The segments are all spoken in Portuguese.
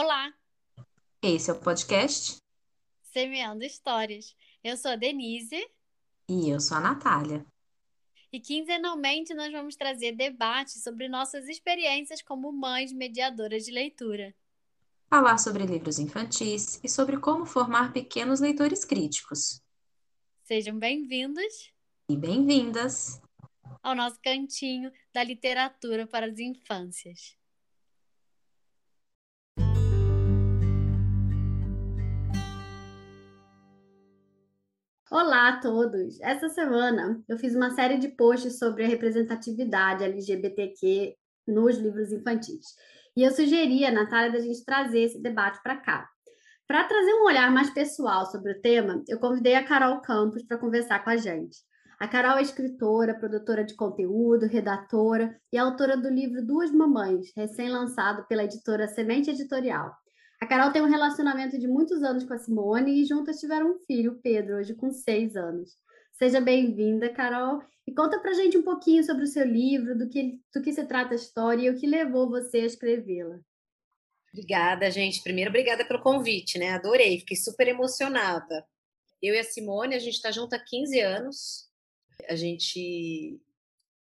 Olá, Esse é o podcast Semeando Histórias. Eu sou a Denise e eu sou a Natália. e quinzenalmente nós vamos trazer debates sobre nossas experiências como mães mediadoras de leitura. Falar sobre livros infantis e sobre como formar pequenos leitores críticos. Sejam bem-vindos E bem-vindas! ao nosso cantinho da literatura para as infâncias. Olá a todos! Essa semana eu fiz uma série de posts sobre a representatividade LGBTQ nos livros infantis. E eu sugeri a Natália da gente trazer esse debate para cá. Para trazer um olhar mais pessoal sobre o tema, eu convidei a Carol Campos para conversar com a gente. A Carol é escritora, produtora de conteúdo, redatora e autora do livro Duas Mamães, recém-lançado pela editora Semente Editorial. A Carol tem um relacionamento de muitos anos com a Simone e juntas tiveram um filho, Pedro, hoje com seis anos. Seja bem-vinda, Carol, e conta pra gente um pouquinho sobre o seu livro, do que, do que se trata a história e o que levou você a escrevê-la. Obrigada, gente. Primeiro, obrigada pelo convite, né? Adorei, fiquei super emocionada. Eu e a Simone, a gente está junto há 15 anos. A gente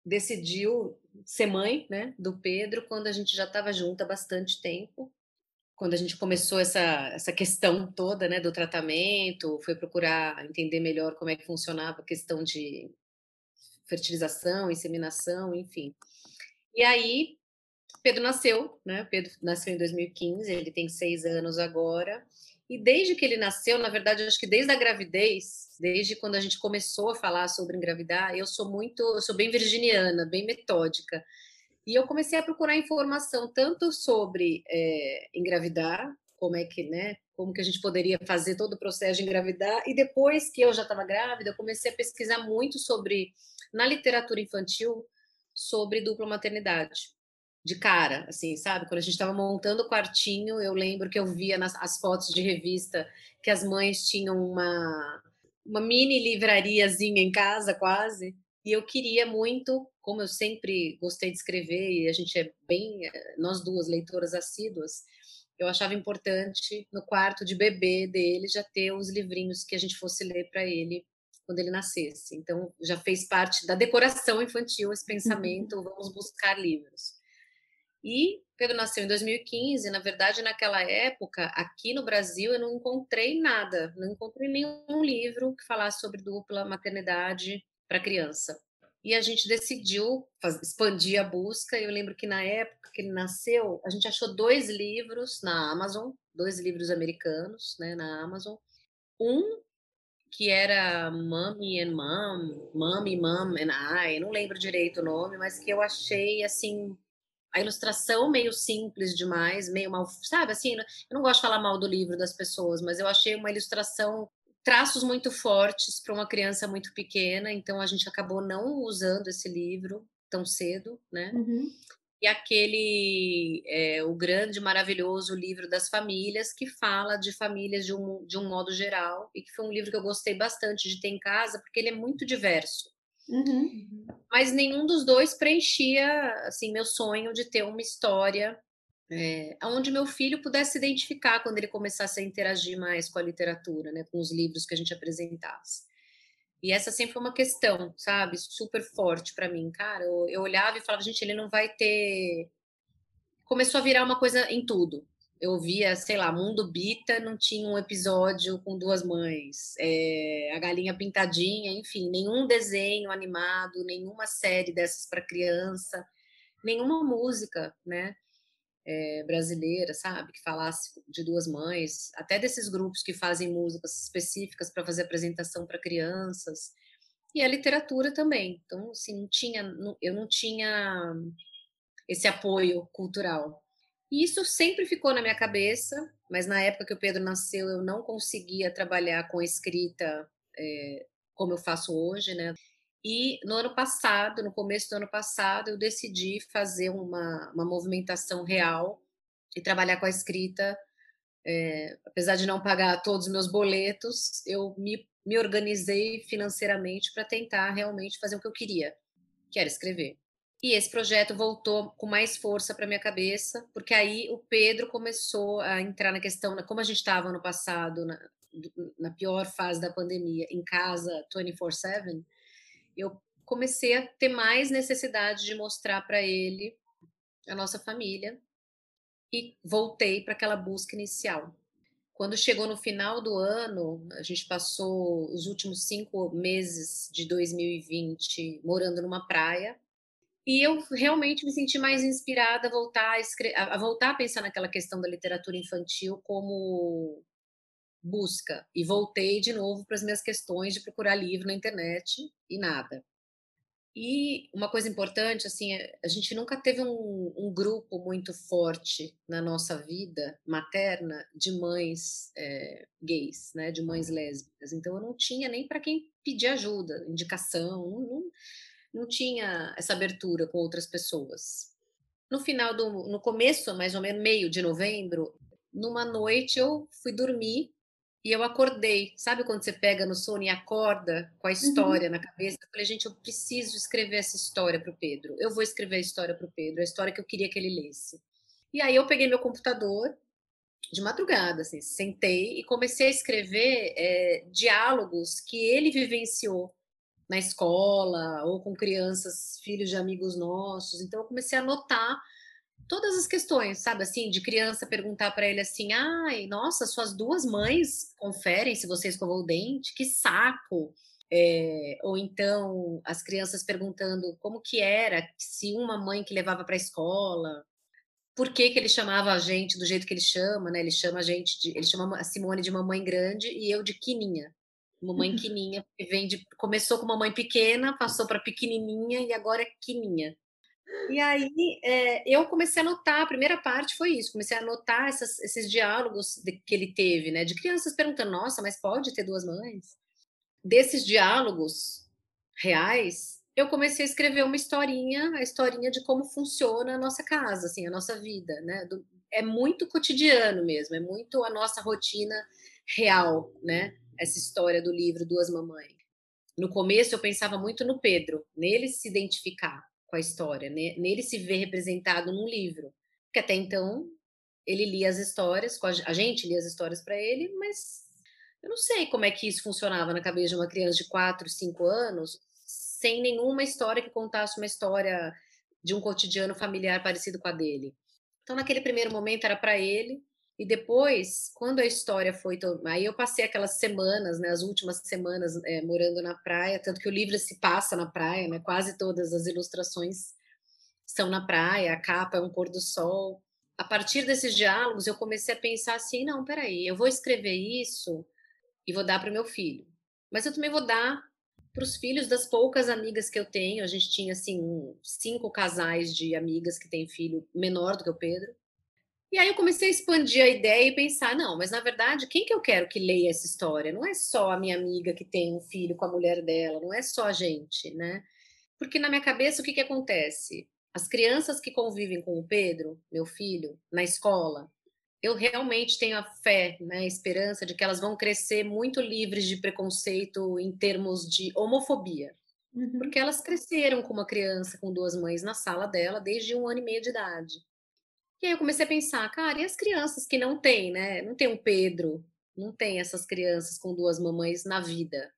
decidiu ser mãe, né, do Pedro quando a gente já estava junto há bastante tempo. Quando a gente começou essa, essa questão toda, né, do tratamento, foi procurar entender melhor como é que funcionava a questão de fertilização, inseminação, enfim. E aí, Pedro nasceu, né? Pedro nasceu em 2015, ele tem seis anos agora. E desde que ele nasceu, na verdade, acho que desde a gravidez, desde quando a gente começou a falar sobre engravidar, eu sou muito, eu sou bem virginiana, bem metódica. E eu comecei a procurar informação tanto sobre é, engravidar, como é que, né, como que a gente poderia fazer todo o processo de engravidar, e depois que eu já estava grávida, eu comecei a pesquisar muito sobre, na literatura infantil, sobre dupla maternidade de cara, assim, sabe? Quando a gente estava montando o quartinho, eu lembro que eu via nas as fotos de revista que as mães tinham uma, uma mini livrariazinha em casa, quase, e eu queria muito, como eu sempre gostei de escrever, e a gente é bem, nós duas leitoras assíduas, eu achava importante no quarto de bebê dele já ter os livrinhos que a gente fosse ler para ele quando ele nascesse. Então já fez parte da decoração infantil esse pensamento, vamos buscar livros. E Pedro nasceu em 2015, na verdade, naquela época, aqui no Brasil, eu não encontrei nada, não encontrei nenhum livro que falasse sobre dupla maternidade para criança. E a gente decidiu expandir a busca. Eu lembro que na época que ele nasceu, a gente achou dois livros na Amazon, dois livros americanos, né, na Amazon. Um que era Mommy and Mom, Mommy, Mom and I, não lembro direito o nome, mas que eu achei assim a ilustração meio simples demais, meio mal, sabe assim, eu não gosto de falar mal do livro das pessoas, mas eu achei uma ilustração traços muito fortes para uma criança muito pequena, então a gente acabou não usando esse livro tão cedo, né? Uhum. E aquele, é, o grande, maravilhoso livro das famílias, que fala de famílias de um, de um modo geral, e que foi um livro que eu gostei bastante de ter em casa, porque ele é muito diverso Uhum. mas nenhum dos dois preenchia assim meu sonho de ter uma história é, onde meu filho pudesse se identificar quando ele começasse a interagir mais com a literatura, né, com os livros que a gente apresentasse. E essa sempre foi uma questão, sabe, super forte para mim, cara. Eu, eu olhava e falava, gente, ele não vai ter. Começou a virar uma coisa em tudo. Eu via, sei lá, Mundo Bita não tinha um episódio com duas mães, é, a galinha pintadinha, enfim, nenhum desenho animado, nenhuma série dessas para criança, nenhuma música, né, é, brasileira, sabe, que falasse de duas mães, até desses grupos que fazem músicas específicas para fazer apresentação para crianças, e a literatura também. Então, assim, não tinha, não, eu não tinha esse apoio cultural. E isso sempre ficou na minha cabeça, mas na época que o Pedro nasceu, eu não conseguia trabalhar com escrita é, como eu faço hoje, né? E no ano passado, no começo do ano passado, eu decidi fazer uma, uma movimentação real e trabalhar com a escrita. É, apesar de não pagar todos os meus boletos, eu me, me organizei financeiramente para tentar realmente fazer o que eu queria, que era escrever. E esse projeto voltou com mais força para minha cabeça, porque aí o Pedro começou a entrar na questão, como a gente estava no passado, na, na pior fase da pandemia, em casa 24/7, eu comecei a ter mais necessidade de mostrar para ele a nossa família e voltei para aquela busca inicial. Quando chegou no final do ano, a gente passou os últimos cinco meses de 2020 morando numa praia, e eu realmente me senti mais inspirada a voltar a, a voltar a pensar naquela questão da literatura infantil como busca. E voltei de novo para as minhas questões de procurar livro na internet e nada. E uma coisa importante, assim, é, a gente nunca teve um, um grupo muito forte na nossa vida materna de mães é, gays, né, de mães lésbicas. Então eu não tinha nem para quem pedir ajuda, indicação. Não, não, não tinha essa abertura com outras pessoas. No final do, no começo, mais ou menos meio de novembro, numa noite eu fui dormir e eu acordei. Sabe quando você pega no sono e acorda com a uhum. história uhum. na cabeça? Eu falei, gente, eu preciso escrever essa história para o Pedro. Eu vou escrever a história para o Pedro, a história que eu queria que ele lesse. E aí eu peguei meu computador de madrugada, assim, sentei e comecei a escrever é, diálogos que ele vivenciou na escola ou com crianças, filhos de amigos nossos. Então eu comecei a anotar todas as questões, sabe assim, de criança perguntar para ele assim: "Ai, nossa, suas duas mães conferem se você escovou o dente? Que saco!" É, ou então as crianças perguntando como que era se uma mãe que levava para a escola, por que, que ele chamava a gente do jeito que ele chama, né? Ele chama a gente de, ele chama a Simone de mamãe grande e eu de quininha. Mamãe quininha, vem de, começou com mamãe pequena, passou para pequenininha e agora é quininha. E aí é, eu comecei a anotar, a primeira parte foi isso, comecei a anotar essas, esses diálogos de, que ele teve, né? De crianças perguntando, nossa, mas pode ter duas mães? Desses diálogos reais, eu comecei a escrever uma historinha, a historinha de como funciona a nossa casa, assim, a nossa vida, né? Do, é muito cotidiano mesmo, é muito a nossa rotina real, né? essa história do livro Duas Mamães. No começo eu pensava muito no Pedro, nele se identificar com a história, nele se ver representado num livro. Porque até então ele lia as histórias, a gente lia as histórias para ele, mas eu não sei como é que isso funcionava na cabeça de uma criança de 4, 5 anos, sem nenhuma história que contasse uma história de um cotidiano familiar parecido com a dele. Então, naquele primeiro momento era para ele, e depois, quando a história foi. Aí eu passei aquelas semanas, né, as últimas semanas é, morando na praia, tanto que o livro se passa na praia, né, quase todas as ilustrações são na praia, a capa é um pôr do sol. A partir desses diálogos, eu comecei a pensar assim: não, peraí, eu vou escrever isso e vou dar para o meu filho. Mas eu também vou dar para os filhos das poucas amigas que eu tenho. A gente tinha, assim, cinco casais de amigas que têm filho menor do que o Pedro. E aí eu comecei a expandir a ideia e pensar, não, mas na verdade, quem que eu quero que leia essa história? Não é só a minha amiga que tem um filho com a mulher dela, não é só a gente, né? Porque na minha cabeça, o que que acontece? As crianças que convivem com o Pedro, meu filho, na escola, eu realmente tenho a fé, né, a esperança de que elas vão crescer muito livres de preconceito em termos de homofobia. Uhum. Porque elas cresceram com uma criança com duas mães na sala dela desde um ano e meio de idade. E aí eu comecei a pensar, cara, e as crianças que não têm, né? Não tem um Pedro, não tem essas crianças com duas mamães na vida.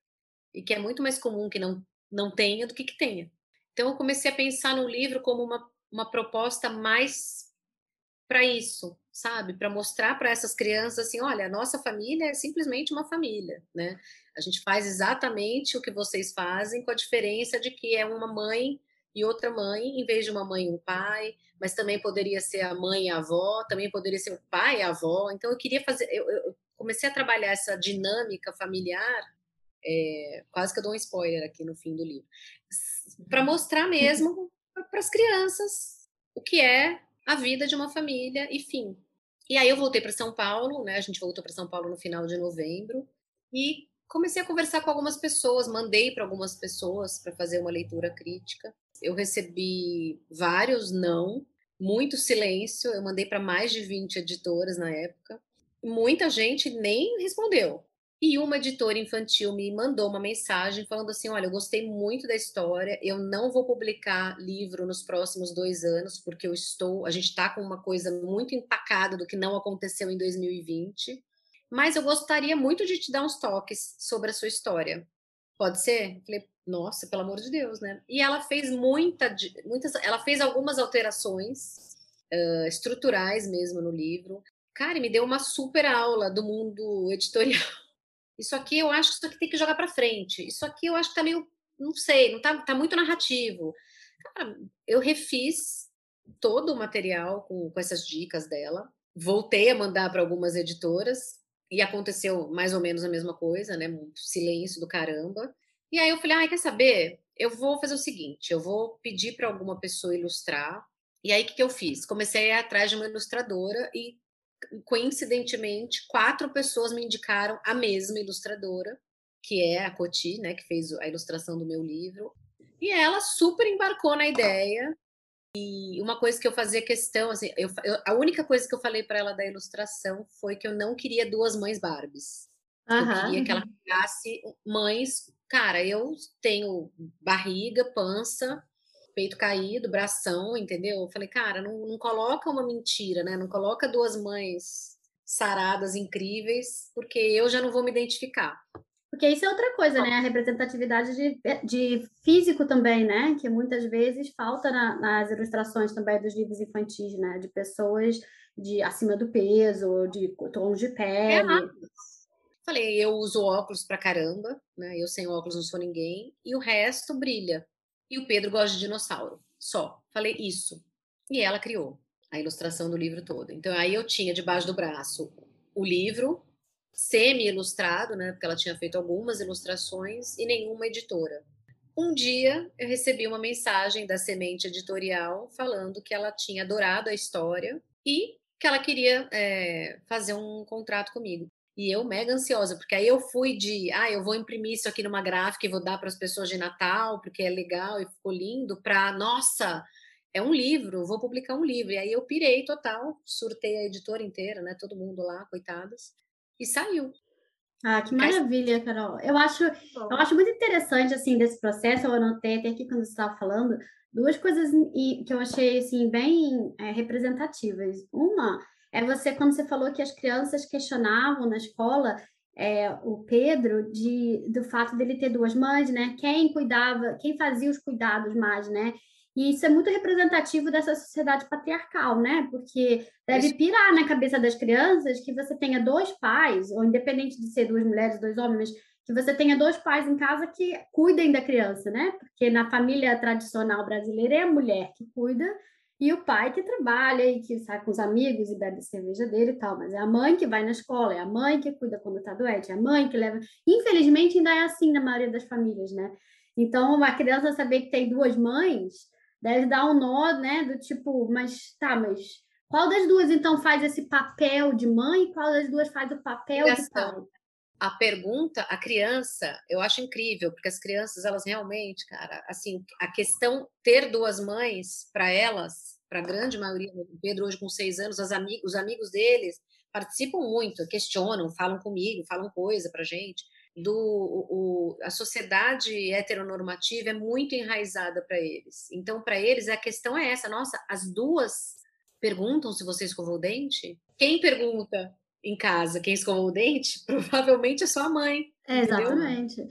E que é muito mais comum que não, não tenha do que que tenha. Então eu comecei a pensar no livro como uma, uma proposta mais para isso, sabe? Para mostrar para essas crianças assim, olha, a nossa família é simplesmente uma família, né? A gente faz exatamente o que vocês fazem, com a diferença de que é uma mãe e outra mãe, em vez de uma mãe e um pai, mas também poderia ser a mãe e a avó, também poderia ser o pai e a avó. Então eu queria fazer, eu, eu comecei a trabalhar essa dinâmica familiar, é, quase que eu dou um spoiler aqui no fim do livro, para mostrar mesmo para as crianças o que é a vida de uma família e fim. E aí eu voltei para São Paulo, né? A gente voltou para São Paulo no final de novembro e comecei a conversar com algumas pessoas, mandei para algumas pessoas para fazer uma leitura crítica. Eu recebi vários não, muito silêncio. Eu mandei para mais de 20 editoras na época. Muita gente nem respondeu. E uma editora infantil me mandou uma mensagem falando assim: Olha, eu gostei muito da história, eu não vou publicar livro nos próximos dois anos, porque eu estou. A gente está com uma coisa muito empacada do que não aconteceu em 2020, mas eu gostaria muito de te dar uns toques sobre a sua história. Pode ser? Falei, nossa, pelo amor de Deus, né? E ela fez muita, muitas, ela fez algumas alterações uh, estruturais mesmo no livro. Cara, me deu uma super aula do mundo editorial. Isso aqui eu acho que isso aqui tem que jogar para frente. Isso aqui eu acho que tá meio, não sei, não tá, tá muito narrativo. Cara, eu refiz todo o material com, com essas dicas dela. Voltei a mandar para algumas editoras e aconteceu mais ou menos a mesma coisa, né? Um silêncio do caramba. E aí eu falei, ah, quer saber? Eu vou fazer o seguinte, eu vou pedir para alguma pessoa ilustrar. E aí o que, que eu fiz? Comecei a ir atrás de uma ilustradora e coincidentemente, quatro pessoas me indicaram a mesma ilustradora, que é a Coti, né, que fez a ilustração do meu livro. E ela super embarcou na ideia. E uma coisa que eu fazia questão, assim, eu, eu, a única coisa que eu falei para ela da ilustração foi que eu não queria duas mães Barbies. Uhum. Eu queria que ela criasse mães. Cara, eu tenho barriga, pança, peito caído, bração, entendeu? Eu falei, cara, não, não coloca uma mentira, né? Não coloca duas mães saradas, incríveis, porque eu já não vou me identificar. Porque isso é outra coisa, né? A representatividade de, de físico também, né? Que muitas vezes falta na, nas ilustrações também dos livros infantis, né? De pessoas de acima do peso, de tons de pele. É Falei, eu uso óculos pra caramba, né? Eu sem óculos não sou ninguém, e o resto brilha e o Pedro gosta de dinossauro. Só. Falei isso. E ela criou a ilustração do livro todo. Então aí eu tinha debaixo do braço o livro semi-ilustrado, né, porque ela tinha feito algumas ilustrações e nenhuma editora. Um dia eu recebi uma mensagem da Semente Editorial falando que ela tinha adorado a história e que ela queria é, fazer um contrato comigo. E eu mega ansiosa, porque aí eu fui de, ah, eu vou imprimir isso aqui numa gráfica e vou dar para as pessoas de Natal, porque é legal e ficou lindo, para, nossa, é um livro, vou publicar um livro. E aí eu pirei total, surtei a editora inteira, né, todo mundo lá, coitadas, e saiu. Ah, que maravilha, Carol. Eu acho, eu acho muito interessante, assim, desse processo, eu anotei até aqui quando você estava falando, duas coisas que eu achei, assim, bem é, representativas. Uma é você, quando você falou que as crianças questionavam na escola é, o Pedro de, do fato dele ter duas mães, né? Quem cuidava, quem fazia os cuidados mais, né? E isso é muito representativo dessa sociedade patriarcal, né? Porque deve pirar na cabeça das crianças que você tenha dois pais, ou independente de ser duas mulheres, dois homens, que você tenha dois pais em casa que cuidem da criança, né? Porque na família tradicional brasileira é a mulher que cuida e o pai que trabalha e que sai com os amigos e bebe cerveja dele e tal, mas é a mãe que vai na escola, é a mãe que cuida quando tá doente, é a mãe que leva. Infelizmente, ainda é assim na maioria das famílias, né? Então, uma criança saber que tem duas mães deve dar um nó, né? Do tipo, mas tá, mas qual das duas então faz esse papel de mãe e qual das duas faz o papel de pai? a pergunta, a criança, eu acho incrível, porque as crianças, elas realmente, cara, assim, a questão ter duas mães para elas, para a grande maioria, o Pedro hoje com seis anos, as amig os amigos deles participam muito, questionam, falam comigo, falam coisa para gente. Do, o, a sociedade heteronormativa é muito enraizada para eles. Então, para eles, a questão é essa: nossa, as duas perguntam se você escovou o dente? Quem pergunta em casa quem escovou o dente, provavelmente é sua mãe. É, exatamente.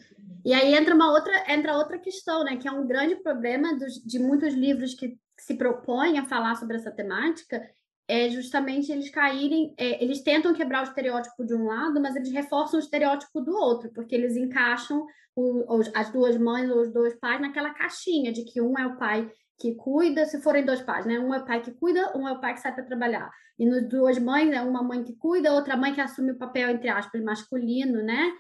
E aí entra uma outra, entra outra questão, né? Que é um grande problema dos, de muitos livros que se propõem a falar sobre essa temática, é justamente eles caírem, é, eles tentam quebrar o estereótipo de um lado, mas eles reforçam o estereótipo do outro, porque eles encaixam o, os, as duas mães ou os dois pais naquela caixinha de que um é o pai que cuida, se forem dois pais, né? Um é o pai que cuida, um é o pai que sai para trabalhar. E nos duas mães, é uma mãe que cuida, outra mãe que assume o papel, entre aspas, masculino, né?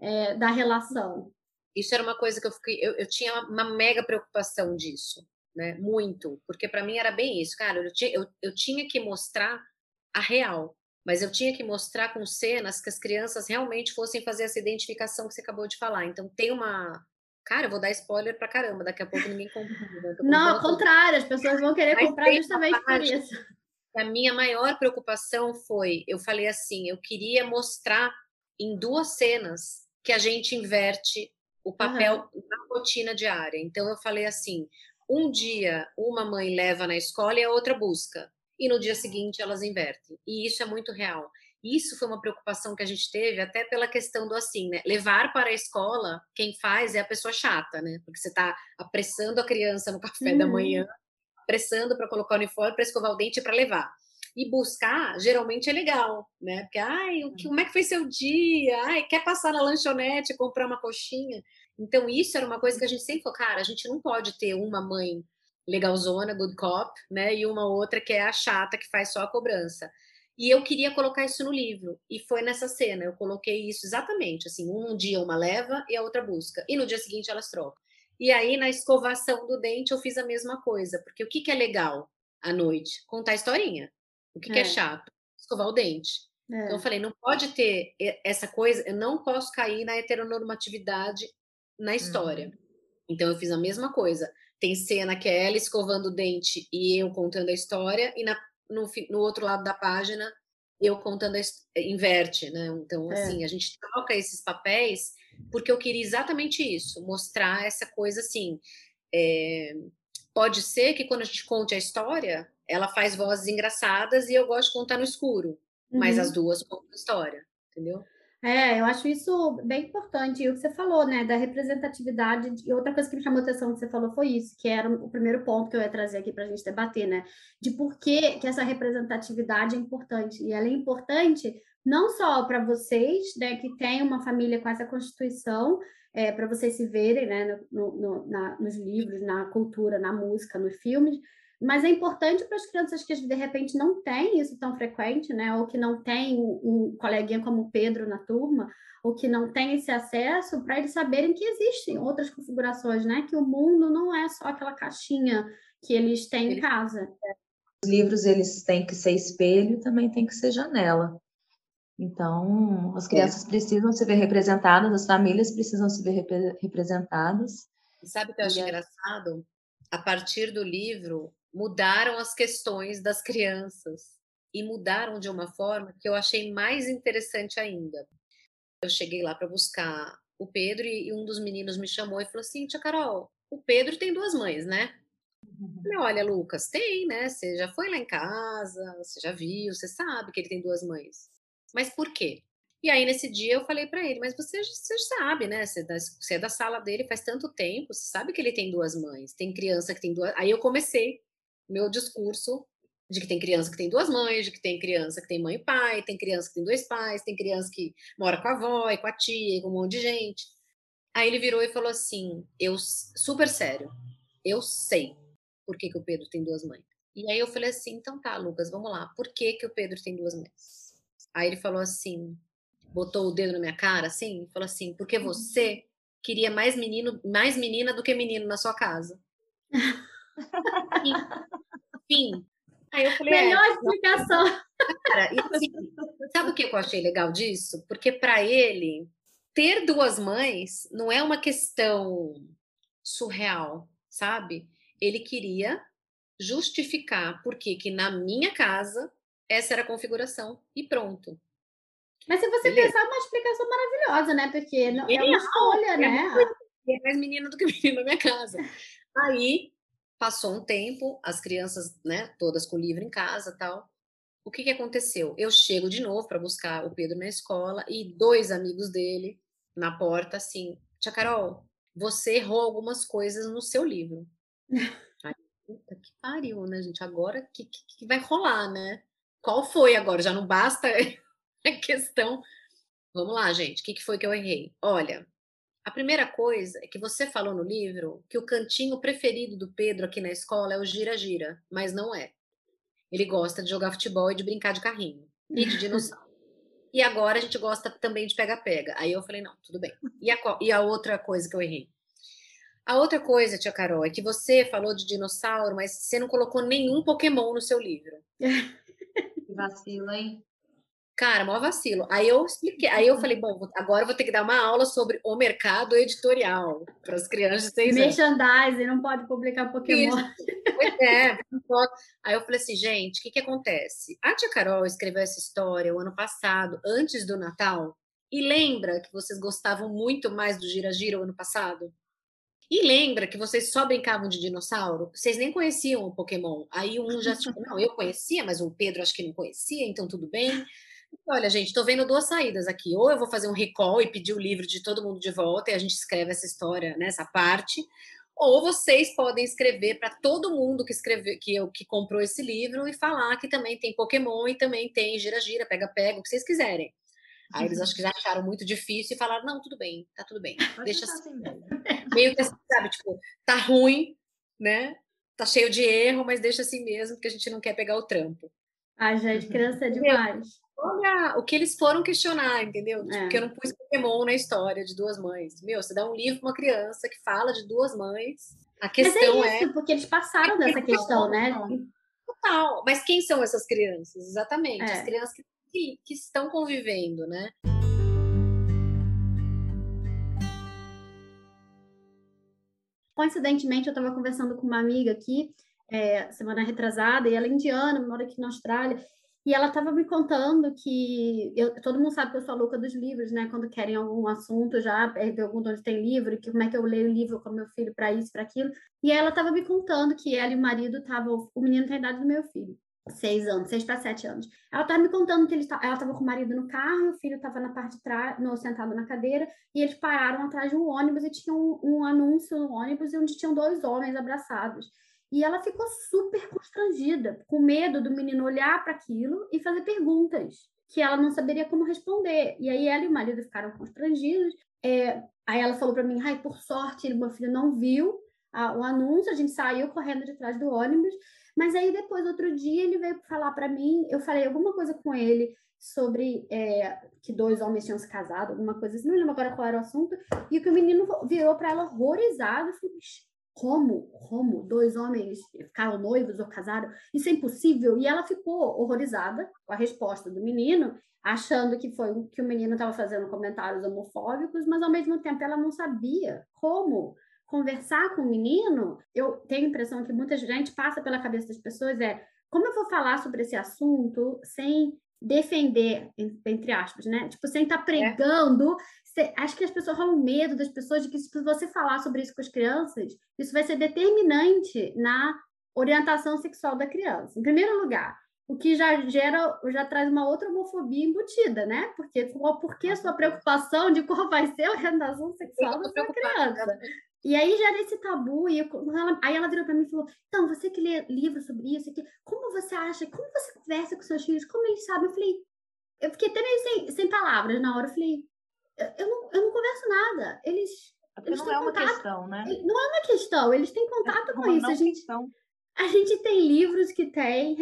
É, da relação. Isso era uma coisa que eu fiquei, eu, eu tinha uma mega preocupação disso, né? Muito, porque para mim era bem isso, cara. Eu tinha, eu, eu tinha que mostrar a real, mas eu tinha que mostrar com cenas que as crianças realmente fossem fazer essa identificação que você acabou de falar. Então tem uma Cara, eu vou dar spoiler pra caramba, daqui a pouco ninguém compra. Né? Não, ao contrário, as pessoas vão querer Mas comprar justamente por isso. A minha maior preocupação foi, eu falei assim, eu queria mostrar em duas cenas que a gente inverte o papel uhum. na rotina diária. Então eu falei assim: um dia uma mãe leva na escola e a outra busca, e no dia seguinte elas invertem. E isso é muito real. Isso foi uma preocupação que a gente teve, até pela questão do assim, né? Levar para a escola, quem faz é a pessoa chata, né? Porque você está apressando a criança no café uhum. da manhã, apressando para colocar o uniforme, para escovar o dente para levar. E buscar, geralmente é legal, né? Porque, ai, o que, como é que foi seu dia? Ai, quer passar na lanchonete, comprar uma coxinha? Então, isso era uma coisa que a gente sempre falou, cara, a gente não pode ter uma mãe legalzona, good cop, né? E uma outra que é a chata, que faz só a cobrança. E eu queria colocar isso no livro. E foi nessa cena, eu coloquei isso exatamente, assim, um dia uma leva e a outra busca. E no dia seguinte elas trocam. E aí, na escovação do dente, eu fiz a mesma coisa. Porque o que, que é legal à noite? Contar historinha. O que, é. que é chato? Escovar o dente. É. Então, eu falei, não pode ter essa coisa, eu não posso cair na heteronormatividade na história. Uhum. Então, eu fiz a mesma coisa. Tem cena que é ela escovando o dente e eu contando a história, e na no, no outro lado da página eu contando, inverte, né? Então, é. assim, a gente troca esses papéis porque eu queria exatamente isso, mostrar essa coisa assim. É, pode ser que quando a gente conte a história, ela faz vozes engraçadas e eu gosto de contar no escuro, uhum. mas as duas contam a história, entendeu? É, eu acho isso bem importante. E o que você falou, né, da representatividade. E outra coisa que me chamou a atenção que você falou foi isso, que era o primeiro ponto que eu ia trazer aqui para a gente debater, né? De por que, que essa representatividade é importante. E ela é importante não só para vocês, né, que têm uma família com essa constituição, é, para vocês se verem, né, no, no, na, nos livros, na cultura, na música, nos filmes, mas é importante para as crianças que de repente não têm isso tão frequente, né? Ou que não tem um coleguinha como o Pedro na turma, ou que não tem esse acesso, para eles saberem que existem outras configurações, né? Que o mundo não é só aquela caixinha que eles têm em casa. Os livros eles têm que ser espelho, também tem que ser janela. Então, as crianças é. precisam se ver representadas, as famílias precisam se ver representadas. E sabe o que eu acho e engraçado? A partir do livro, mudaram as questões das crianças e mudaram de uma forma que eu achei mais interessante ainda. Eu cheguei lá para buscar o Pedro e um dos meninos me chamou e falou assim: Tia Carol, o Pedro tem duas mães, né? Eu falei, olha, Lucas, tem, né? Você já foi lá em casa, você já viu, você sabe que ele tem duas mães. Mas por quê? E aí, nesse dia, eu falei para ele, mas você, você sabe, né? Você, você é da sala dele faz tanto tempo, você sabe que ele tem duas mães, tem criança que tem duas. Aí eu comecei meu discurso de que tem criança que tem duas mães, de que tem criança que tem mãe e pai, tem criança que tem dois pais, tem criança que mora com a avó e com a tia e com um monte de gente. Aí ele virou e falou assim: eu super sério, eu sei por que, que o Pedro tem duas mães. E aí eu falei assim: então tá, Lucas, vamos lá, por que, que o Pedro tem duas mães? Aí ele falou assim, botou o dedo na minha cara, assim, falou assim: porque uhum. você queria mais menino, mais menina do que menino na sua casa. Enfim. Aí eu falei, é, Melhor é, explicação. Cara, e assim, sabe o que eu achei legal disso? Porque para ele, ter duas mães não é uma questão surreal, sabe? Ele queria justificar por que na minha casa essa era a configuração e pronto. Mas se você Beleza. pensar, é uma explicação maravilhosa, né? Porque não, é uma escolha, né? É mais menina do que menino na minha casa. Aí Passou um tempo, as crianças, né, todas com o livro em casa, tal. O que que aconteceu? Eu chego de novo para buscar o Pedro na escola e dois amigos dele na porta, assim, Tia Carol, você errou algumas coisas no seu livro. Aí, puta que pariu, né, gente? Agora que, que, que vai rolar, né? Qual foi agora? Já não basta a questão. Vamos lá, gente. O que, que foi que eu errei? Olha, a primeira coisa é que você falou no livro que o cantinho preferido do Pedro aqui na escola é o gira-gira, mas não é. Ele gosta de jogar futebol e de brincar de carrinho e de dinossauro. e agora a gente gosta também de pega-pega. Aí eu falei, não, tudo bem. E a, e a outra coisa que eu errei? A outra coisa, tia Carol, é que você falou de dinossauro, mas você não colocou nenhum Pokémon no seu livro. Vacila, hein? Cara, maior vacilo. Aí eu expliquei, aí eu falei, bom, agora eu vou ter que dar uma aula sobre o mercado editorial para as crianças de seis Merchandising, não pode publicar Pokémon. Pois é, não pode. Aí eu falei assim, gente, o que, que acontece? A tia Carol escreveu essa história o ano passado, antes do Natal, E lembra que vocês gostavam muito mais do Gira Gira o ano passado? E lembra que vocês só brincavam de dinossauro? Vocês nem conheciam o Pokémon. Aí um já, tipo, não, eu conhecia, mas o Pedro acho que não conhecia, então tudo bem. Olha, gente, estou vendo duas saídas aqui. Ou eu vou fazer um recall e pedir o livro de todo mundo de volta e a gente escreve essa história, né, essa parte. Ou vocês podem escrever para todo mundo que escreveu, que, eu, que comprou esse livro e falar que também tem Pokémon e também tem gira-gira, pega-pega, o que vocês quiserem. Aí eles acho que já acharam muito difícil e falaram: não, tudo bem, tá tudo bem. Pode Deixa assim. assim. Meio que assim, sabe, tipo, tá ruim, né? Tá cheio de erro, mas deixa assim mesmo, porque a gente não quer pegar o trampo. Ai, gente, criança é demais. Olha o que eles foram questionar, entendeu? Tipo, É. Porque eu não pus Pokémon na história de duas mães. Meu, você dá um livro pra uma criança que fala de duas mães. A Mas questão é é isso, porque eles passaram dessa questão, né? total. Mas quem são essas crianças? Exatamente. É. As crianças que, que, que estão convivendo, né? Coincidentemente, eu estava conversando com uma amiga aqui, é, semana retrasada, e ela é indiana, mora aqui na Austrália, e ela estava me contando que eu- todo mundo sabe que eu sou a louca dos livros, né? Quando querem algum assunto, já perguntam onde tem livro, que como é que eu leio livro com meu filho para isso, para aquilo. E ela estava me contando que ela e o marido estavam. O menino tem a idade do meu filho. Seis anos, seis para sete anos. Ela estava me contando que eles, ta- ela estava com o marido no carro, o filho estava na parte de trás, no, sentado na cadeira, e eles pararam atrás de um ônibus e tinha um, um anúncio no ônibus onde tinham dois homens abraçados. E ela ficou super constrangida, com medo do menino olhar para aquilo e fazer perguntas que ela não saberia como responder. E aí ela e o marido ficaram constrangidos. É, aí ela falou para mim: ai, por sorte, meu filho não viu a- o anúncio, a gente saiu correndo de trás do ônibus. Mas aí depois, outro dia, ele veio falar para mim, eu falei alguma coisa com ele sobre é, que dois homens tinham se casado, alguma coisa assim, não lembro agora qual era o assunto, e que o menino virou para ela horrorizado, falou, "Mas como, como dois homens ficaram noivos ou casaram? Isso é impossível. E ela ficou horrorizada com a resposta do menino, achando que foi que o menino estava fazendo comentários homofóbicos, mas ao mesmo tempo ela não sabia como conversar com o menino. Eu tenho a impressão que muita gente passa pela cabeça das pessoas é como eu vou falar sobre esse assunto sem defender, en- entre aspas, né? Tipo, sem estar pregando. se- acho que as pessoas rolam medo das pessoas de que se você falar sobre isso com as crianças, isso vai ser determinante na orientação sexual da criança. Em primeiro lugar, o que já gera, já traz uma outra homofobia embutida, né? Porque qual- por que a sua preocupação de qual vai ser a orientação sexual da sua criança? E aí gera esse tabu, e eu- ela- aí ela virou para mim e falou: Então, você que lê livro sobre isso, aqui, como você acha, como você conversa com seus filhos, como eles sabem? Eu falei, eu fiquei até meio sem, sem palavras na hora. Eu falei, eu, não, eu não converso nada. Eles. É Eles não é uma contato. questão, né? Não é uma questão, eles têm contato É com uma isso. A gente, questão. a gente tem livros que tem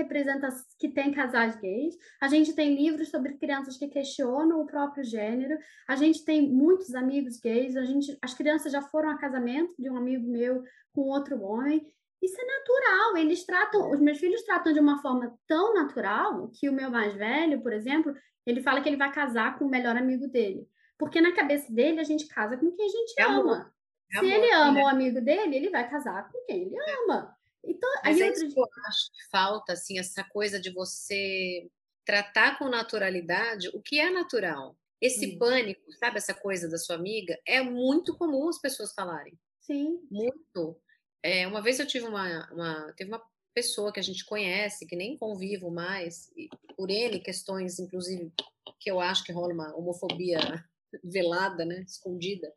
que tem casais gays, a gente tem livros sobre crianças que questionam o próprio gênero, a gente tem muitos amigos gays, a gente, as crianças já foram a casamento de um amigo meu com outro homem. Isso é natural, eles tratam, os meus filhos tratam de uma forma tão natural que o meu mais velho, por exemplo, ele fala que ele vai casar com o melhor amigo dele. Porque na cabeça dele a gente casa com quem a gente É ama. É Se amor, ele ama né? o amigo dele, ele vai casar com quem ele ama. Então, Mas aí é isso que eu acho que falta, assim, essa coisa de você tratar com naturalidade o que é natural. Esse Isso. pânico, sabe, essa coisa da sua amiga, é muito comum as pessoas falarem. Sim, Muito. É, uma vez eu tive uma, uma, teve uma pessoa que a gente conhece, que nem convivo mais, e por N questões, inclusive, que eu acho que rola uma homofobia velada, né, escondida,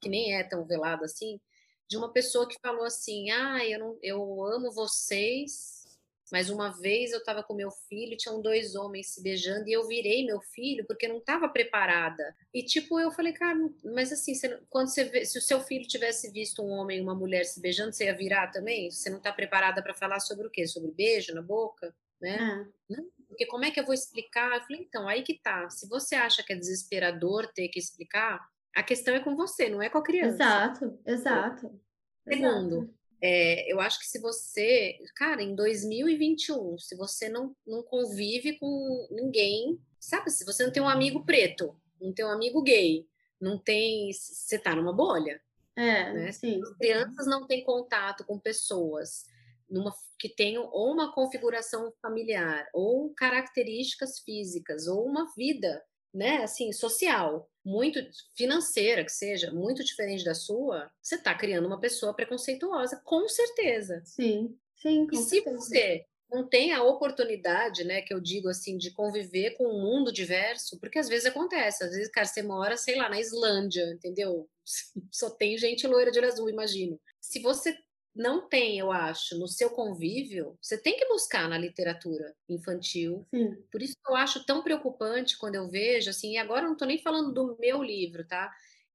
que nem é tão velada assim, de uma pessoa que falou assim: "Ah, eu não, eu amo vocês, mas uma vez eu estava com meu filho, tinham dois homens se beijando e eu virei meu filho porque não estava preparada". E tipo, eu falei: "Cara, mas assim, você não- quando você vê, se o seu filho tivesse visto um homem e uma mulher se beijando, você ia virar também? Você não está preparada para falar sobre o quê? Sobre beijo na boca, né? é. Porque como é que eu vou explicar? Eu falei, então, aí que tá. Se você acha que é desesperador ter que explicar, a questão é com você, não é com a criança. Exato, exato. Segundo, exato. é, eu acho que se você, cara, em 2021, se você não, não convive com ninguém, sabe, se você não tem um amigo preto, não tem um amigo gay, não tem, você tá numa bolha. É, né? sim. As crianças não têm contato com pessoas numa, que tenham ou uma configuração familiar, ou características físicas, ou uma vida né, assim, social, muito financeira que seja, muito diferente da sua, você está criando uma pessoa preconceituosa, com certeza. Sim, sim. e se você não tem a oportunidade, né, que eu digo assim, de conviver com um mundo diverso, porque às vezes acontece, às vezes, cara, você mora, sei lá, na Islândia, entendeu? Só tem gente loira de olho azul, imagino. Se você não tem, eu acho, no seu convívio, você tem que buscar na literatura infantil. Sim. Por isso que eu acho tão preocupante quando eu vejo, assim, e agora eu não estou nem falando do meu livro, tá?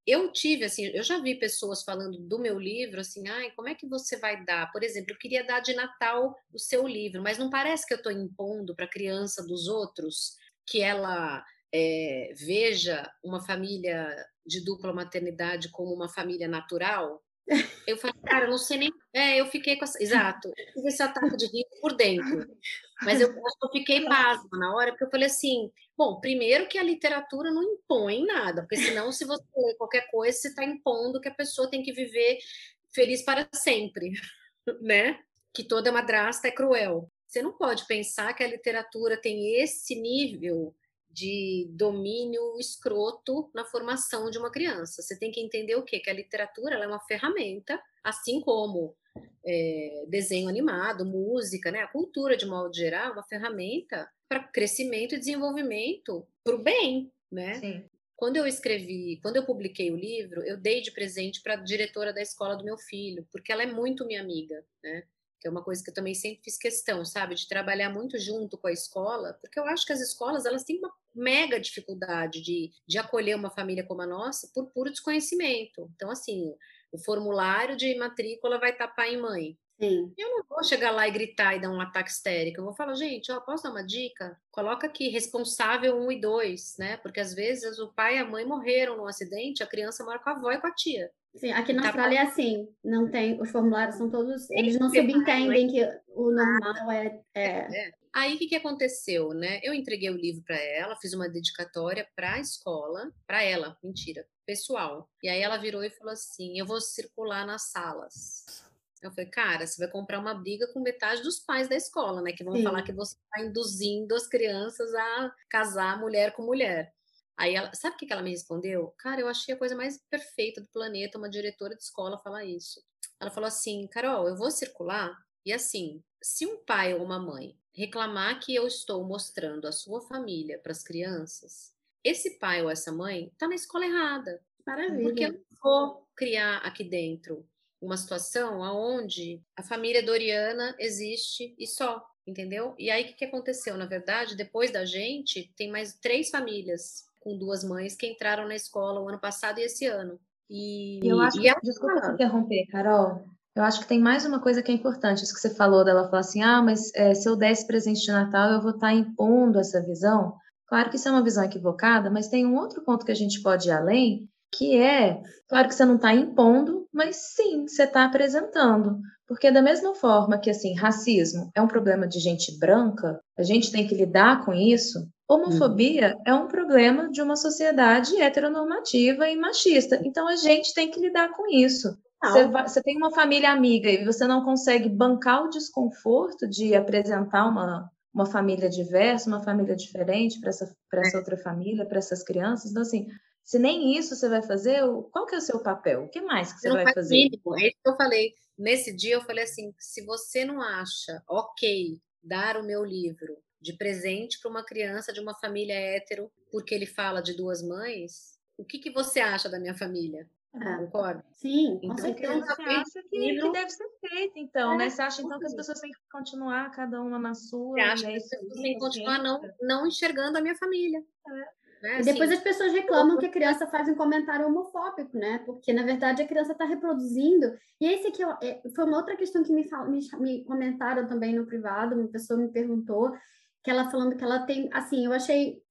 Eu tive, assim, eu já vi pessoas falando do meu livro, assim, ai, como é que você vai dar? Por exemplo, eu queria dar de Natal o seu livro, mas não parece que eu estou impondo para a criança dos outros que ela é, veja uma família de dupla maternidade como uma família natural? Eu falei, cara, eu não sei nem. É, eu fiquei com essa. Exato, tive esse ataque de riso por dentro. Mas eu eu fiquei pasma na hora, porque eu falei assim: bom, primeiro que a literatura não impõe nada, porque senão, se você ler qualquer coisa, você está impondo que a pessoa tem que viver feliz para sempre, né? Que toda madrasta é cruel. Você não pode pensar que a literatura tem esse nível de domínio escroto na formação de uma criança. Você tem que entender o quê? Que a literatura é uma ferramenta, assim como é, desenho animado, música, né? A cultura, de modo geral, é uma ferramenta para crescimento e desenvolvimento para o bem, né? Sim. Quando eu escrevi, quando eu publiquei o livro, eu dei de presente para a diretora da escola do meu filho, porque ela é muito minha amiga, né? que é uma coisa que eu também sempre fiz questão, sabe, de trabalhar muito junto com a escola, porque eu acho que as escolas elas têm uma mega dificuldade de, de acolher uma família como a nossa por puro desconhecimento. Então, assim, o formulário de matrícula vai estar pai e mãe. Sim. Eu não vou chegar lá e gritar e dar um ataque histérico. Eu vou falar, gente, ó, posso dar uma dica? Coloca aqui responsável um e dois, né? Porque às vezes o pai e a mãe morreram num acidente, a criança mora com a avó e com a tia. Sim, aqui na tá Austrália é assim, não tem, os formulários são todos, eles não subentendem que o normal é, é... é. Aí o que, que aconteceu, né? Eu entreguei o livro para ela, fiz uma dedicatória para a escola, para ela, mentira, pessoal. E aí ela virou e falou assim: "Eu vou circular nas salas". Eu falei, cara, você vai comprar uma briga com metade dos pais da escola, né? Que vão Sim. falar que você está induzindo as crianças a casar mulher com mulher. Aí ela, sabe o que ela me respondeu? Cara, eu achei a coisa mais perfeita do planeta uma diretora de escola falar isso. Ela falou assim, Carol, eu vou circular e assim, se um pai ou uma mãe reclamar que eu estou mostrando a sua família para as crianças, esse pai ou essa mãe está na escola errada. Maravilha. Porque eu vou criar aqui dentro uma situação onde a família Doriana existe e só, entendeu? E aí o que, que aconteceu? Na verdade, depois da gente, tem mais três famílias com duas mães que entraram na escola o ano passado e esse ano. E eu acho e que, desculpa te interromper, Carol. Eu acho que tem mais uma coisa que é importante, isso que você falou dela falar assim, ah, mas é, se eu desse presente de Natal, eu vou estar tá impondo essa visão. Claro que isso é uma visão equivocada, mas tem um outro ponto que a gente pode ir além, que é, claro que você não está impondo, mas sim, você está apresentando. Porque da mesma forma que, assim, racismo é um problema de gente branca, a gente tem que lidar com isso, Homofobia uhum. é um problema de uma sociedade heteronormativa e machista. Então a gente tem que lidar com isso. Você, vai, você, tem uma família amiga e você não consegue bancar o desconforto de apresentar uma, uma família diversa, uma família diferente para essa, essa outra família, para essas crianças. Então, assim, se nem isso você vai fazer, qual que é o seu papel? O que mais que você, vai fazer? Mínimo. É isso que eu falei. Nesse dia eu falei assim, se você não acha ok dar o meu livro de presente para uma criança de uma família hétero, porque ele fala de duas mães, o que, que você acha da minha família? É. Concorda? Sim, então, com certeza. Você acha que, livro... que deve ser feito, então, é, né? Você acha, então, que as pessoas têm que continuar, cada uma na sua? Você acha que as pessoas têm que continuar não, não enxergando a minha família. É. Né? E depois assim, as pessoas reclamam que a criança faz um comentário homofóbico, né? Porque, na verdade, a criança está reproduzindo. E esse aqui é, foi uma outra questão que me, me, me comentaram também no privado, uma pessoa me perguntou, que ela falando que ela tem, assim, eu achei,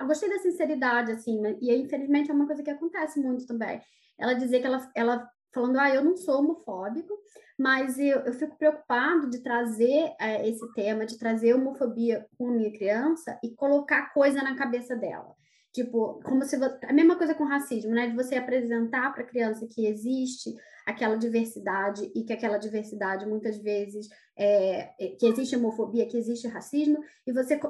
eu gostei da sinceridade, assim, e infelizmente é uma coisa que acontece muito também. Ela dizer que ela, ela falando, ah, eu não sou homofóbico, mas eu, eu fico preocupado de trazer é, esse tema, de trazer homofobia com a minha criança e colocar coisa na cabeça dela. Tipo, como se a mesma coisa com racismo, né? De você apresentar para a criança que existe aquela diversidade e que aquela diversidade muitas vezes é, é que existe homofobia, que existe racismo, e você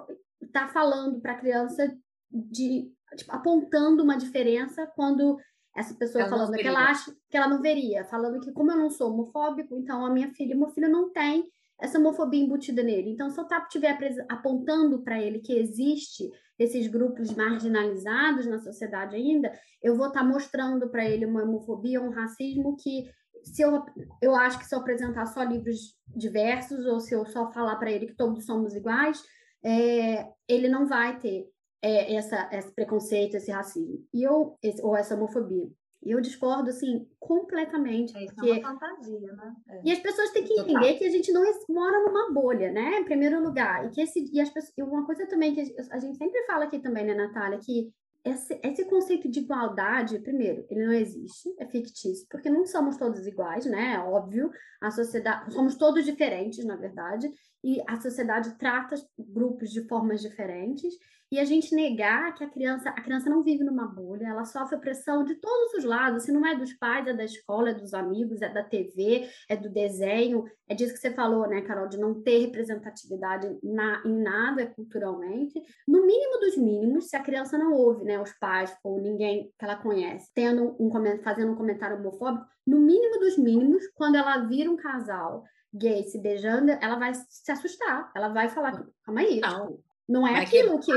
está falando para a criança de tipo, apontando uma diferença quando essa pessoa ela falando que ela acha que ela não veria, falando que como eu não sou homofóbico, então a minha filha, meu filho não tem essa homofobia embutida nele. Então, se eu estiver apontando para ele que existe esses grupos marginalizados na sociedade ainda, eu vou estar tá mostrando para ele uma homofobia, um racismo que se eu, eu acho que se eu apresentar só livros diversos ou se eu só falar para ele que todos somos iguais, é, ele não vai ter é, essa, esse preconceito, esse racismo e eu, esse, ou essa homofobia. E eu discordo, assim, completamente. É, isso porque... é uma fantasia, né? É. E as pessoas têm que entender que a gente não mora numa bolha, né? Em primeiro lugar. E que esse... E as pessoas... E uma coisa também que a gente sempre fala aqui também, né, Natália? Que esse, esse conceito de igualdade, primeiro, ele não existe, é fictício, porque não somos todos iguais, né? É óbvio. A sociedade... Somos todos diferentes, na verdade. E a sociedade trata grupos de formas diferentes e a gente negar que a criança, a criança não vive numa bolha, ela sofre pressão de todos os lados, se não é dos pais, é da escola, é dos amigos, é da TV, é do desenho, é disso que você falou, né, Carol, de não ter representatividade na, em nada culturalmente. No mínimo dos mínimos, se a criança não ouve, né, os pais ou ninguém que ela conhece, tendo um, fazendo um comentário homofóbico, no mínimo dos mínimos, quando ela vira um casal gay se beijando, ela vai se assustar, ela vai falar, calma aí, não. Tipo, não é vai aquilo que.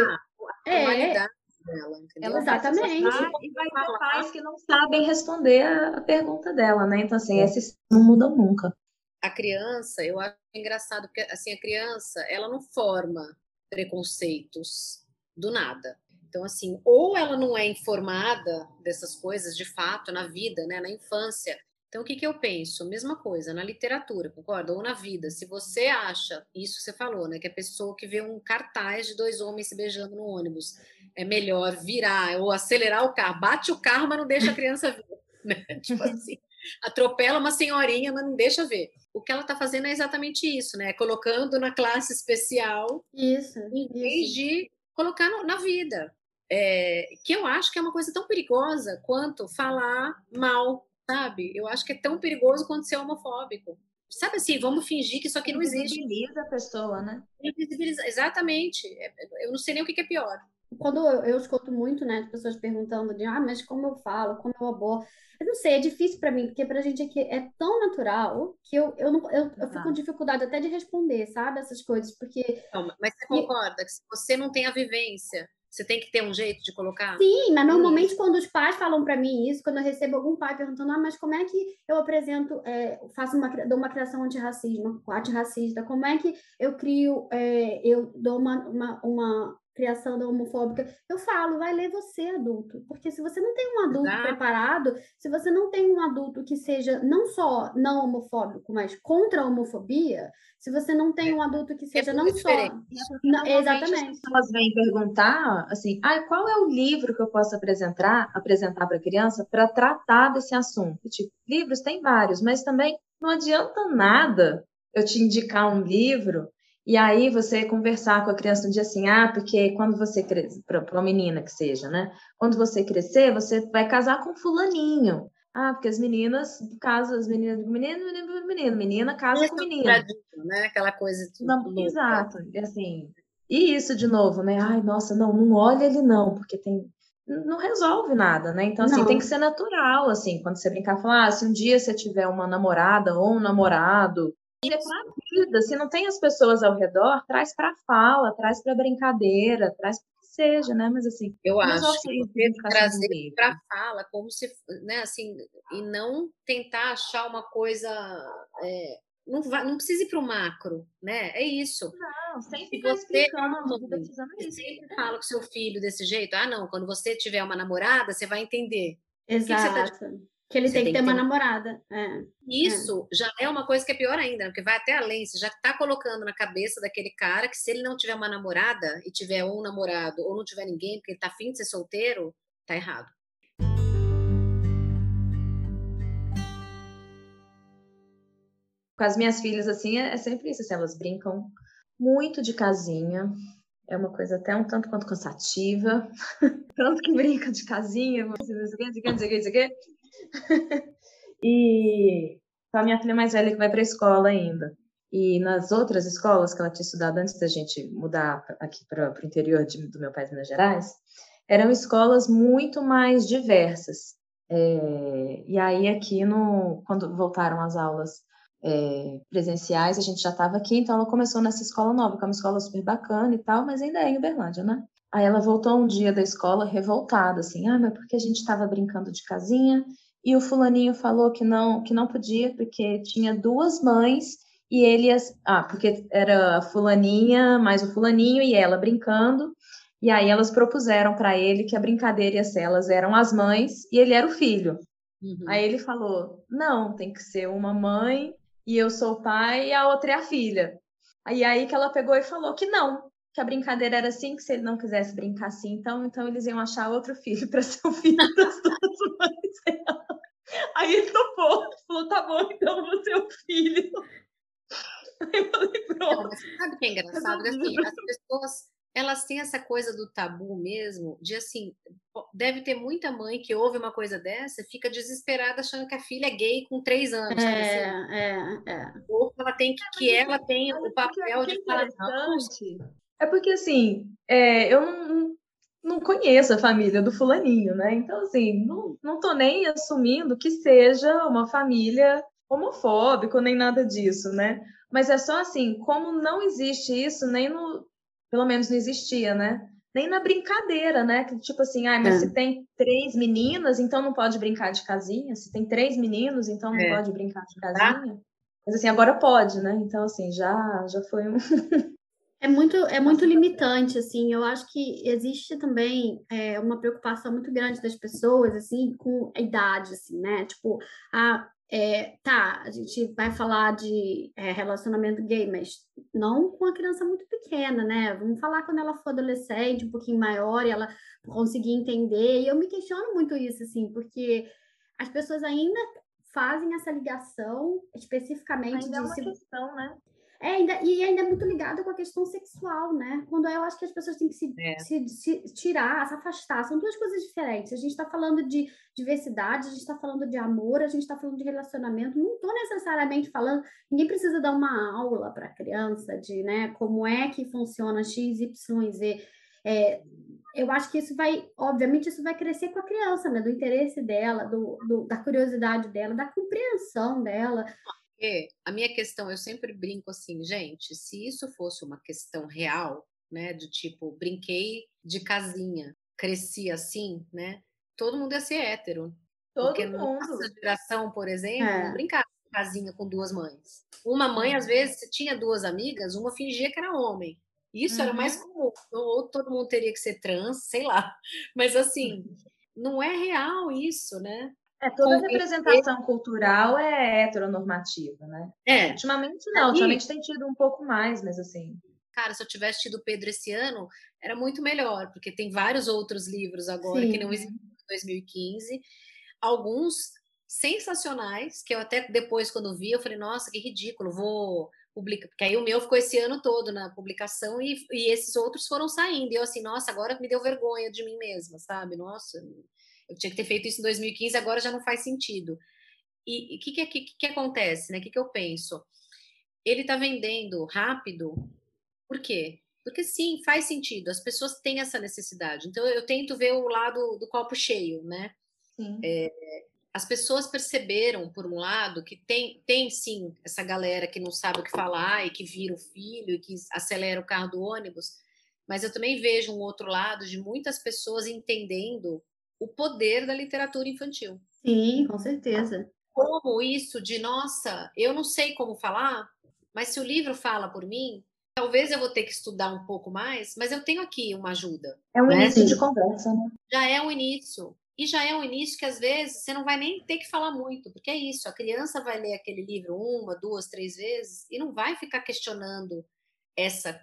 É. Dela, entendeu? Exatamente. E vai ter pais que não sabem responder a pergunta dela, né? Então, assim, esses não mudam nunca. A criança, eu acho engraçado, porque assim, a criança, ela não forma preconceitos do nada. Então, assim, ou ela não é informada dessas coisas de fato na vida, né, na infância, então, o que, que eu penso? Mesma coisa, na literatura, concorda? Ou na vida. Se você acha, isso você falou, né? Que a pessoa que vê um cartaz de dois homens se beijando no ônibus é melhor virar ou acelerar o carro. Bate o carro, mas não deixa a criança ver. Né? Tipo assim, atropela uma senhorinha, mas não deixa ver. O que ela está fazendo é exatamente isso, né? Colocando na classe especial, isso, em vez isso. de colocar no, na vida. É, que eu acho que é uma coisa tão perigosa quanto falar mal sabe? Eu acho que é tão perigoso quanto ser homofóbico. Sabe assim, vamos fingir que isso aqui não existe. Invisibiliza a pessoa, né? Invisibiliza, exatamente. É, eu não sei nem o que é pior. Quando eu, eu escuto muito, né, de pessoas perguntando de, ah, mas como eu falo, como eu abordo, eu não sei, é difícil para mim, porque pra gente aqui é tão natural que eu, eu, não, eu, eu fico com dificuldade até de responder, sabe, essas coisas, porque... Não, mas você concorda que se você não tem a vivência você tem que ter um jeito de colocar? Sim, mas normalmente quando os pais falam para mim isso, quando eu recebo algum pai perguntando, ah, mas como é que eu apresento, é, faço uma, dou uma criação antirracismo, antirracista, como é que eu crio, é, eu dou uma, uma, uma criação da homofóbica, eu falo, vai ler você, adulto. Porque se você não tem um adulto Exato. preparado, se você não tem um adulto que seja não só não homofóbico, mas contra a homofobia, se você não tem um adulto que é seja é não só. Não, exatamente. As pessoas vêm perguntar assim, ah, qual é o livro que eu posso apresentar apresentar para a criança para tratar desse assunto? Tipo, livros tem vários, mas também não adianta nada eu te indicar um livro e aí você conversar com a criança um dia assim, ah, porque quando você crescer, para uma menina que seja, né? Quando você crescer, você vai casar com fulaninho. Ah, porque as meninas casam, as meninas menino, menino, menino, menina casa com menino. Né? Aquela coisa de não, Exato, assim. E isso de novo, né? Ai, nossa, não, não olha ele não, porque tem não resolve nada, né? Então, assim, não. tem que ser natural, assim, quando você brincar, falar, ah, se um dia você tiver uma namorada ou um namorado, é para vida. Se não tem as pessoas ao redor, traz para fala, traz para brincadeira, traz para que seja, né? Mas assim, eu acho que trazer para fala como se, né, assim, e não tentar achar uma coisa é, não, vai, não precisa ir para o macro, né? É isso. Não, sempre se você, você sempre fala com seu filho desse jeito, ah, não, quando você tiver uma namorada, você vai entender. Exato. Que, que tá que ele tem que, ter, ter uma namorada. É, é. Isso é. já é uma coisa que é pior ainda, porque vai até além. Você já está colocando na cabeça daquele cara que se ele não tiver uma namorada e tiver um namorado ou não tiver ninguém, porque ele está afim de ser solteiro, tá errado. Com as minhas filhas, assim, é, é sempre isso. Assim, elas brincam muito de casinha. É uma coisa até um tanto quanto cansativa. tanto que brinca de casinha, não sei o que, não sei o que, não sei o que. e a minha filha mais velha que vai para a escola ainda. E nas outras escolas que ela tinha estudado antes da gente mudar aqui para o interior de, do meu país, Minas Gerais, eram escolas muito mais diversas. É, e aí aqui no quando voltaram as aulas é, presenciais, a gente já estava aqui, então ela começou nessa escola nova, que é uma escola super bacana e tal, mas ainda é em Uberlândia, né? Aí ela voltou um dia da escola revoltada, assim, ah, mas porque a gente estava brincando de casinha e o fulaninho falou que não, que não podia porque tinha duas mães e ele ah, porque era a fulaninha mais o fulaninho e ela brincando. E aí elas propuseram para ele que a brincadeira ia ser, elas eram as mães e ele era o filho. Uhum. Aí ele falou: "Não, tem que ser uma mãe e eu sou o pai e a outra é a filha". Aí aí que ela pegou e falou que não, que a brincadeira era assim, que se ele não quisesse brincar assim, então, então eles iam achar outro filho para ser o filho das duas mães. Aí ele topou, falou: "Tá bom, então eu vou ser o filho". Aí eu falei, pronto. Não, sabe o que é engraçado? Assim, as pessoas elas têm essa coisa do tabu mesmo, de assim, deve ter muita mãe que ouve uma coisa dessa, fica desesperada achando que a filha é gay com três anos, sabe assim? É, é, é. Ou ela tem que, que ela tem o papel de falar não. É porque assim, é, eu não, não conheço a família do fulaninho, né? Então, assim, não, não tô nem assumindo que seja uma família homofóbica nem nada disso, né? Mas é só assim, como não existe isso nem no, pelo menos não existia, né? Nem na brincadeira, né? Que tipo assim, ah, mas é. se tem três meninas, então não pode brincar de casinha. Se tem três meninos, então não é. pode brincar de tá. casinha. Mas assim, agora pode, né? Então, assim, já, já foi um. É muito, é muito limitante, assim. Eu acho que existe também é, uma preocupação muito grande das pessoas, assim, com a idade, assim, né? Tipo, a, é, tá, a gente vai falar de é, relacionamento gay, mas não com a criança muito pequena, né? Vamos falar quando ela for adolescente, um pouquinho maior, e ela conseguir entender. E eu me questiono muito isso, assim, porque as pessoas ainda fazem essa ligação especificamente ainda de é uma se... questão, né? É, ainda, e ainda é muito ligado com a questão sexual, né? Quando eu acho que as pessoas têm que se, é. se, se, tirar, se afastar. São duas coisas diferentes. A gente está falando de diversidade, a gente está falando de amor, a gente está falando de relacionamento. Não estou necessariamente falando. Ninguém precisa dar uma aula para a criança de né, como é que funciona X, Y, Z. É, eu acho que isso vai, obviamente, isso vai crescer com a criança, né? Do interesse dela, do, do da curiosidade dela, da compreensão dela. Porque a minha questão, eu sempre brinco assim, gente, se isso fosse uma questão real, né, de tipo, brinquei de casinha, cresci assim, né, todo mundo ia ser hétero. Todo porque mundo. nossa geração, por exemplo, é. não brincava de casinha com duas mães. Uma mãe, às vezes, se tinha duas amigas, uma fingia que era homem. Isso uhum. era mais uhum. comum. Ou todo mundo teria que ser trans, sei lá. Mas assim, não é real isso, né? É, toda representação cultural é heteronormativa, né? É. Ultimamente não, ultimamente tem tido um pouco mais, mas assim. Cara, se eu tivesse tido Pedro esse ano, era muito melhor, porque tem vários outros livros agora Sim. que não existem em 2015. Alguns sensacionais, que eu até depois, quando vi, eu falei, nossa, que ridículo, vou publicar. Porque aí o meu ficou esse ano todo na publicação e, e esses outros foram saindo. E eu assim, nossa, agora me deu vergonha de mim mesma, sabe? Nossa, eu tinha que ter feito isso em 2015, agora já não faz sentido. E o que, que, que, que, acontece, né? O que, que eu penso? Ele está vendendo rápido, por quê? Porque sim, faz sentido, as pessoas têm essa necessidade. Então eu tento ver o lado do copo cheio, né? É, as pessoas perceberam, por um lado, que tem, tem sim essa galera que não sabe o que falar e que vira o filho e que acelera o carro do ônibus, mas eu também vejo um outro lado de muitas pessoas entendendo o poder da literatura infantil. Sim, com certeza. Como isso de, nossa, eu não sei como falar, mas se o livro fala por mim, talvez eu vou ter que estudar um pouco mais, mas eu tenho aqui uma ajuda. É um né? início de conversa, né? Já é um início. E já é um início que às vezes você não vai nem ter que falar muito, porque é isso, a criança vai ler aquele livro uma, duas, três vezes e não vai ficar questionando essa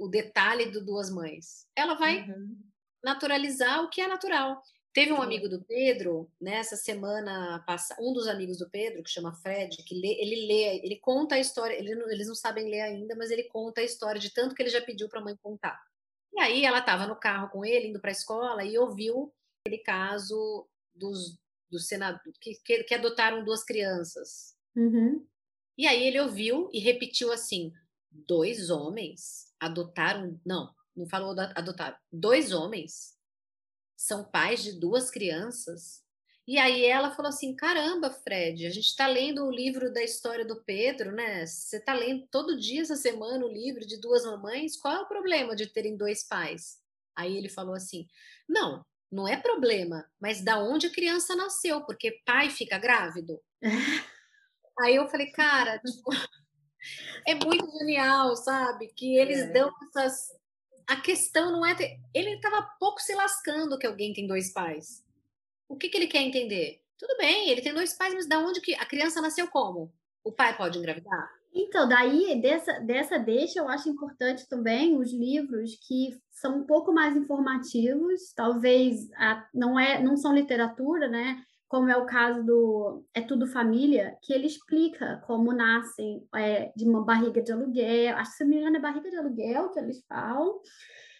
o detalhe do duas mães. Ela vai uhum naturalizar o que é natural. Teve um amigo do Pedro, nessa né, semana passada, um dos amigos do Pedro, que chama Fred, que lê, ele lê, ele conta a história, ele não, eles não sabem ler ainda, mas ele conta a história de tanto que ele já pediu para a mãe contar. E aí ela estava no carro com ele, indo para a escola, e ouviu aquele caso dos, dos senadores que, que, que, adotaram duas crianças. Uhum. E aí ele ouviu e repetiu assim: dois homens adotaram. Não, não falou adotar, dois homens são pais de duas crianças. E aí ela falou assim: caramba, Fred, a gente está lendo o livro da história do Pedro, né? Você está lendo todo dia essa semana o livro de duas mamães, qual é o problema de terem dois pais? Aí ele falou assim: não, não é problema, mas da onde a criança nasceu, porque pai fica grávido. aí eu falei, cara, tipo, é muito genial, sabe? Que eles é. dão essas. A questão não é. Ter... Ele estava pouco se lascando que alguém tem dois pais o que, que ele quer entender? Tudo bem, ele tem dois pais, mas da onde que a criança nasceu como? O pai pode engravidar? Então, daí, dessa, dessa deixa, eu acho importante também os livros que são um pouco mais informativos, talvez a, não, é, não são literatura, né? Como é o caso do É Tudo Família, que ele explica como nascem é, de uma barriga de aluguel, acho que se me engano é barriga de aluguel que eles falam,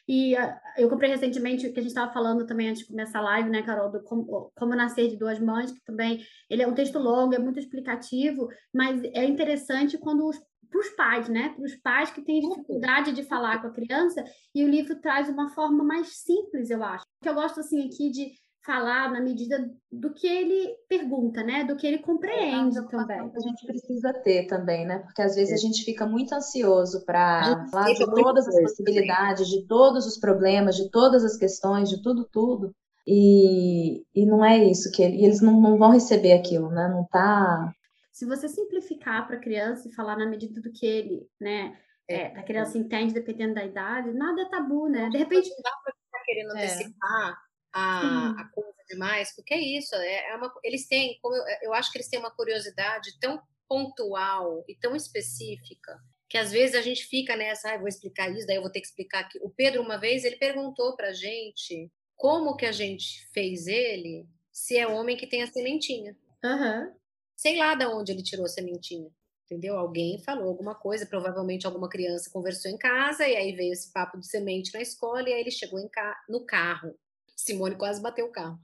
e uh, eu comprei recentemente, que a gente estava falando também antes de começar a live, né, Carol, do como, como, Nascer de Duas Mães, que também ele é um texto longo, é muito explicativo, mas é interessante quando para os pais, né? Para os pais que têm dificuldade de falar com a criança, e o livro traz uma forma mais simples, eu acho. O que eu gosto assim aqui de falar na medida do que ele pergunta, né? Do que ele compreende é também. Que a gente precisa ter também, né? Porque às vezes a gente fica muito ansioso para falar de todas as possibilidades, de todos os problemas, de todas as questões, de tudo, tudo. E, e não é isso que ele, e eles não, não vão receber aquilo, né? Não tá. Se você simplificar para a criança e falar na medida do que ele, né? É, a criança entende dependendo da idade, nada é tabu, né? De repente. Não dá para ficar querendo é. antecipar a, a coisa demais, porque é isso, é, é uma, eles têm, como eu, eu acho que eles têm uma curiosidade tão pontual e tão específica que às vezes a gente fica nessa, ah, vou explicar isso, daí eu vou ter que explicar aqui. O Pedro uma vez ele perguntou para gente como que a gente fez ele, se é homem que tem a sementinha. Uhum. Sei lá de onde ele tirou a sementinha, entendeu? Alguém falou alguma coisa, provavelmente alguma criança conversou em casa e aí veio esse papo de semente na escola e aí ele chegou ca no carro Simone quase bateu o carro.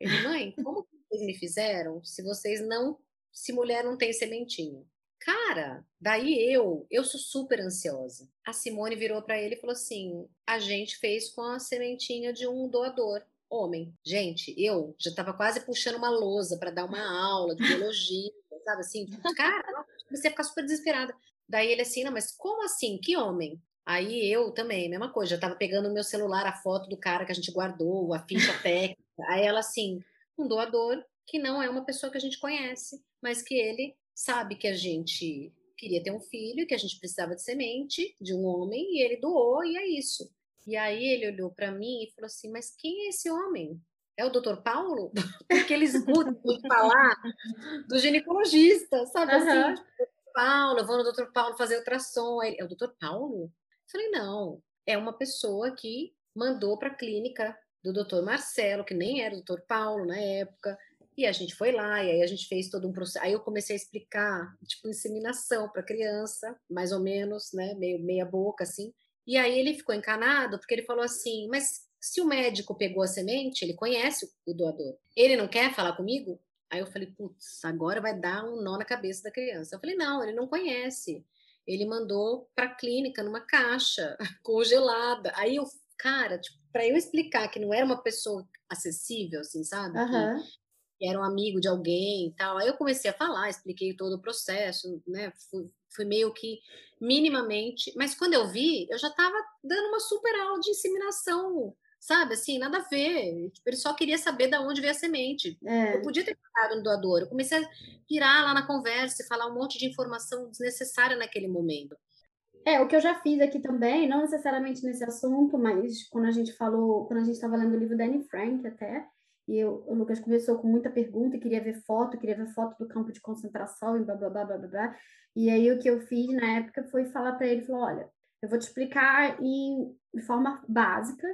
Ele, mãe, como vocês me fizeram se vocês não. Se mulher não tem sementinho? Cara, daí eu, eu sou super ansiosa. A Simone virou para ele e falou assim: a gente fez com a sementinha de um doador, homem. Gente, eu já estava quase puxando uma lousa para dar uma aula de biologia, sabe assim? Tipo, cara, comecei a ficar super desesperada. Daí ele assim, não, mas como assim? Que homem? Aí eu também, mesma coisa, já tava pegando no meu celular a foto do cara que a gente guardou, a ficha técnica. Aí ela assim, um doador que não é uma pessoa que a gente conhece, mas que ele sabe que a gente queria ter um filho, que a gente precisava de semente de um homem e ele doou e é isso. E aí ele olhou para mim e falou assim: "Mas quem é esse homem? É o doutor Paulo? Porque eles escutam falar do ginecologista, sabe uhum. assim? Tipo, Paulo, eu vou no doutor Paulo fazer ultrassom. Aí, é o doutor Paulo? Falei, não, é uma pessoa que mandou para a clínica do doutor Marcelo, que nem era o doutor Paulo na época, e a gente foi lá, e aí a gente fez todo um processo. Aí eu comecei a explicar, tipo, inseminação para criança, mais ou menos, né, meio meia boca, assim. E aí ele ficou encanado, porque ele falou assim, mas se o médico pegou a semente, ele conhece o doador. Ele não quer falar comigo? Aí eu falei, putz, agora vai dar um nó na cabeça da criança. Eu falei, não, ele não conhece ele mandou para a clínica numa caixa congelada. Aí eu, cara, tipo, para eu explicar que não era uma pessoa acessível, assim, sabe? Uhum. Que, era um amigo de alguém e tal. Aí eu comecei a falar, expliquei todo o processo, né? Fui, fui meio que minimamente, mas quando eu vi, eu já estava dando uma super aula de inseminação sabe? Assim, nada a ver. Tipo, ele só queria saber de onde veio a semente. É. Eu podia ter ficado no doador. Eu comecei a virar lá na conversa e falar um monte de informação desnecessária naquele momento. É, o que eu já fiz aqui também, não necessariamente nesse assunto, mas quando a gente falou, quando a gente estava lendo o livro da Anne Frank até, e eu, o Lucas começou com muita pergunta, e queria ver foto, queria ver foto do campo de concentração e blá, blá, blá, blá, blá. E aí o que eu fiz na época foi falar para ele, falou, olha, eu vou te explicar em, de forma básica,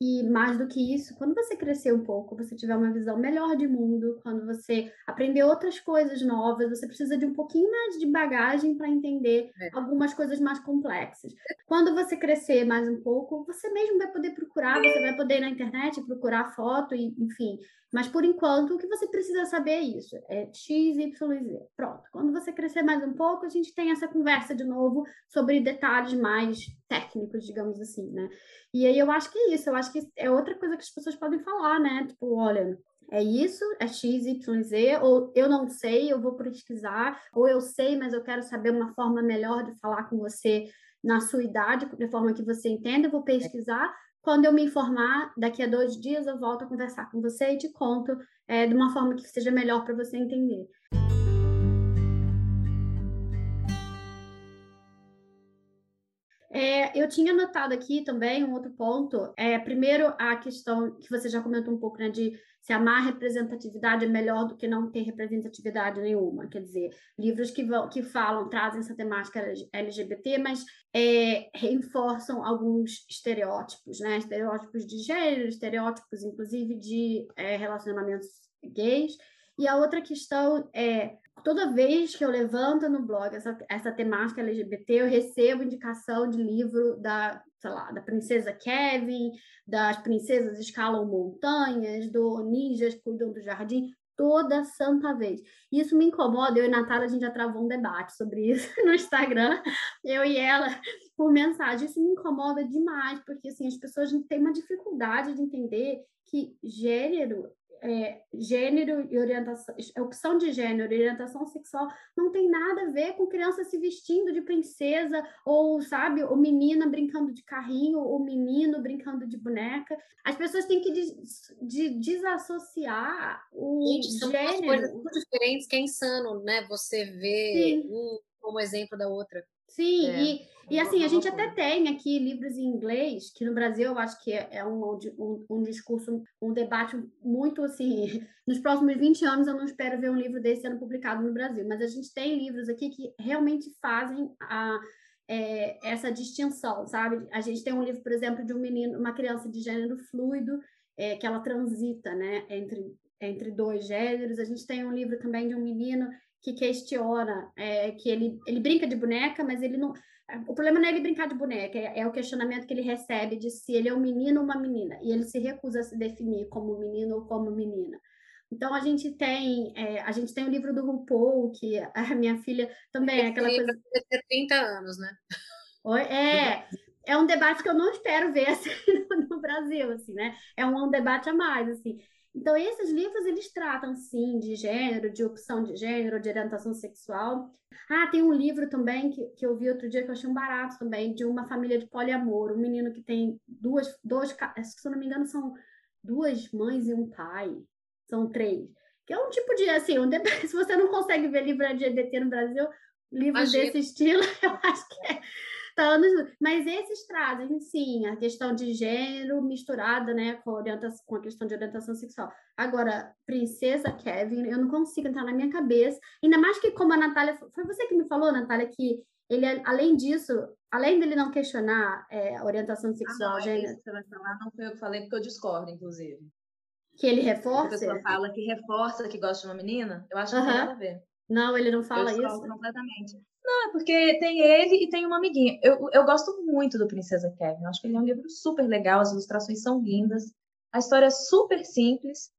e mais do que isso, quando você crescer um pouco, você tiver uma visão melhor de mundo, quando você aprender outras coisas novas, você precisa de um pouquinho mais de bagagem para entender é. algumas coisas mais complexas. Quando você crescer mais um pouco, você mesmo vai poder procurar, você vai poder ir na internet procurar foto, e, enfim. Mas por enquanto, o que você precisa saber é isso: é X, Y, Z. Pronto. Quando você crescer mais um pouco, a gente tem essa conversa de novo sobre detalhes mais técnicos, digamos assim, né? E aí eu acho que é isso, eu acho que é outra coisa que as pessoas podem falar, né? Tipo, olha, é isso, é X, Y, Z, ou eu não sei, eu vou pesquisar, ou eu sei, mas eu quero saber uma forma melhor de falar com você na sua idade, de forma que você entenda, eu vou pesquisar. Quando eu me informar, daqui a dois dias eu volto a conversar com você e te conto é, de uma forma que seja melhor para você entender. É, eu tinha notado aqui também um outro ponto. É, primeiro, a questão que você já comentou um pouco, né, de se amar representatividade é melhor do que não ter representatividade nenhuma. Quer dizer, livros que, vão, que falam, trazem essa temática LGBT, mas é, reforçam alguns estereótipos, né? Estereótipos de gênero, estereótipos, inclusive, de é, relacionamentos gays. E a outra questão é toda vez que eu levanto no blog essa, essa temática LGBT, eu recebo indicação de livro da, sei lá, da princesa Kevin, das princesas escalam montanhas, do ninjas cuidam do jardim, toda santa vez. Isso me incomoda, eu e Natália, a gente já travou um debate sobre isso no Instagram, eu e ela, por mensagem. Isso me incomoda demais, porque assim, as pessoas têm uma dificuldade de entender que gênero é, gênero e orientação, opção de gênero e orientação sexual não tem nada a ver com criança se vestindo de princesa ou, sabe, ou menina brincando de carrinho ou menino brincando de boneca. As pessoas têm que de, de desassociar o Gente, são gênero. Coisas muito diferentes que é insano, né? Você vê um como exemplo da outra. Sim, é. e, e assim, a gente até tem aqui livros em inglês, que no Brasil eu acho que é, é um, um, um discurso, um debate muito assim. Nos próximos 20 anos eu não espero ver um livro desse sendo publicado no Brasil, mas a gente tem livros aqui que realmente fazem a, é, essa distinção, sabe? A gente tem um livro, por exemplo, de um menino, uma criança de gênero fluido, é, que ela transita, né, entre, entre dois gêneros. A gente tem um livro também de um menino que questiona, é, que ele, ele brinca de boneca, mas ele não. O problema não é ele brincar de boneca, é, é, o questionamento que ele recebe de se ele é um menino ou uma menina, e ele se recusa a se definir como menino ou como menina. Então a gente tem é, a gente tem o livro do RuPaul, que a minha filha também é aquela coisa. Ter 30 anos, né? É, é um debate que eu não espero ver assim, no Brasil, assim, né? É um, um debate a mais, assim. Então, esses livros, eles tratam, sim, de gênero, de opção de gênero, de orientação sexual. Ah, tem um livro também que, que eu vi outro dia que eu achei um barato também, de uma família de poliamor, um menino que tem duas, dois, se eu não me engano, são duas mães e um pai, são três. Que é um tipo de, assim, um, se você não consegue ver livro LGBT no Brasil, livro Imagina. desse estilo, eu acho que é anos, mas esses trazem, sim, a questão de gênero misturada, né, com a, orientação, com a questão de orientação sexual. Agora, Princesa Kevin, eu não consigo entrar na minha cabeça, ainda mais que como a Natália, foi você que me falou, Natália, que ele, além disso, além dele não questionar é, orientação sexual, ah, não, gênero... Você vai falar, não foi eu que falei, porque eu discordo, inclusive. Que ele reforça? A pessoa fala que reforça que gosta de uma menina, eu acho que uhum. tem nada a ver. Não, ele não fala eu isso? completamente. É porque tem ele e tem uma amiguinha. Eu, eu gosto muito do Princesa Kevin. Eu acho que ele é um livro super legal, as ilustrações são lindas. A história é super simples,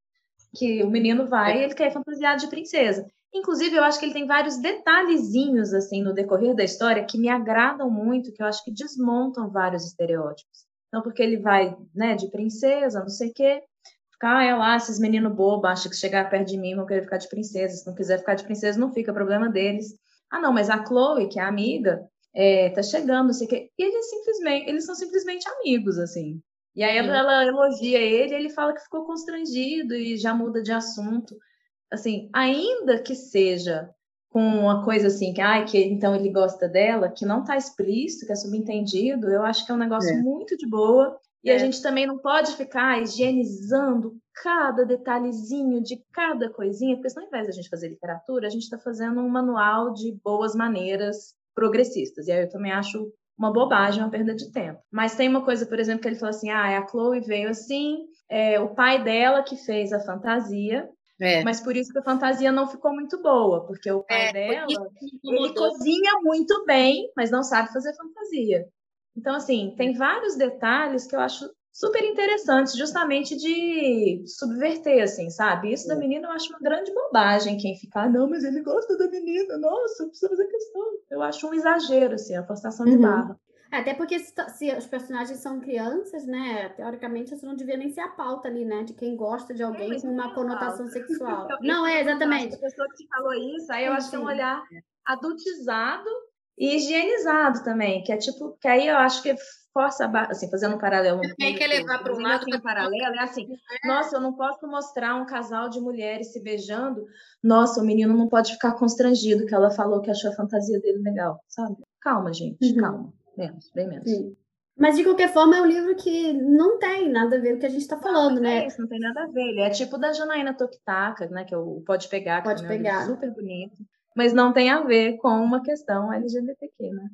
que o menino vai e ele quer fantasiar de princesa. Inclusive, eu acho que ele tem vários detalhezinhos, assim, no decorrer da história que me agradam muito, que eu acho que desmontam vários estereótipos. Então, porque ele vai, né, de princesa, não sei o quê, ficar, ah, é lá, esses meninos bobos, acha que chegar perto de mim vão querer ficar de princesa. Se não quiser ficar de princesa, não fica, problema deles. Ah, não, mas a Chloe, que é a amiga, é, tá chegando, não sei o quê. E eles simplesmente, eles são simplesmente amigos, assim. E aí ela, ela elogia ele, ele fala que ficou constrangido e já muda de assunto. Assim, ainda que seja com uma coisa assim, que, ah, que então ele gosta dela, que não tá explícito, que é subentendido, eu acho que é um negócio é. muito de boa. E é. a gente também não pode ficar higienizando cada detalhezinho de cada coisinha, porque senão, ao invés de a gente fazer literatura, a gente está fazendo um manual de boas maneiras progressistas. E aí eu também acho uma bobagem, uma perda de tempo. Mas tem uma coisa, por exemplo, que ele falou assim: ah, a Chloe veio assim, é, o pai dela que fez a fantasia. É. Mas por isso que a fantasia não ficou muito boa, porque o pai é, dela, ele cozinha muito bem, mas não sabe fazer fantasia. Então, assim, tem vários detalhes que eu acho super interessantes, justamente de subverter, assim, sabe? Isso da menina eu acho uma grande bobagem, quem ficar, ah, não, mas ele gosta da menina, nossa, precisa fazer questão. Eu acho um exagero, assim, a forçação de uhum. barra. Até porque se, se, os personagens são crianças, né? Teoricamente, isso não devia nem ser a pauta ali, né? De quem gosta de alguém é, com uma conotação pauta. sexual. não, é, exatamente. A pessoa que falou isso, aí eu acho que é um olhar adultizado e higienizado também, que é tipo, que aí eu acho que força, assim, fazendo um paralelo. Tem que levar para um lado um paralelo, é assim, é. nossa, eu não posso mostrar um casal de mulheres se beijando, nossa, o menino não pode ficar constrangido que ela falou que achou a fantasia dele legal, sabe? Calma, gente, uhum. calma menos, bem menos. Sim. Mas de qualquer forma é um livro que não tem nada a ver com o que a gente está falando, não, né? É isso, não tem nada a ver. Ele é tipo da Janaína Tokitaka, né? Que é o Pode Pegar, Pode que pegar. É um super bonito. Mas não tem a ver com uma questão LGBTQ, né?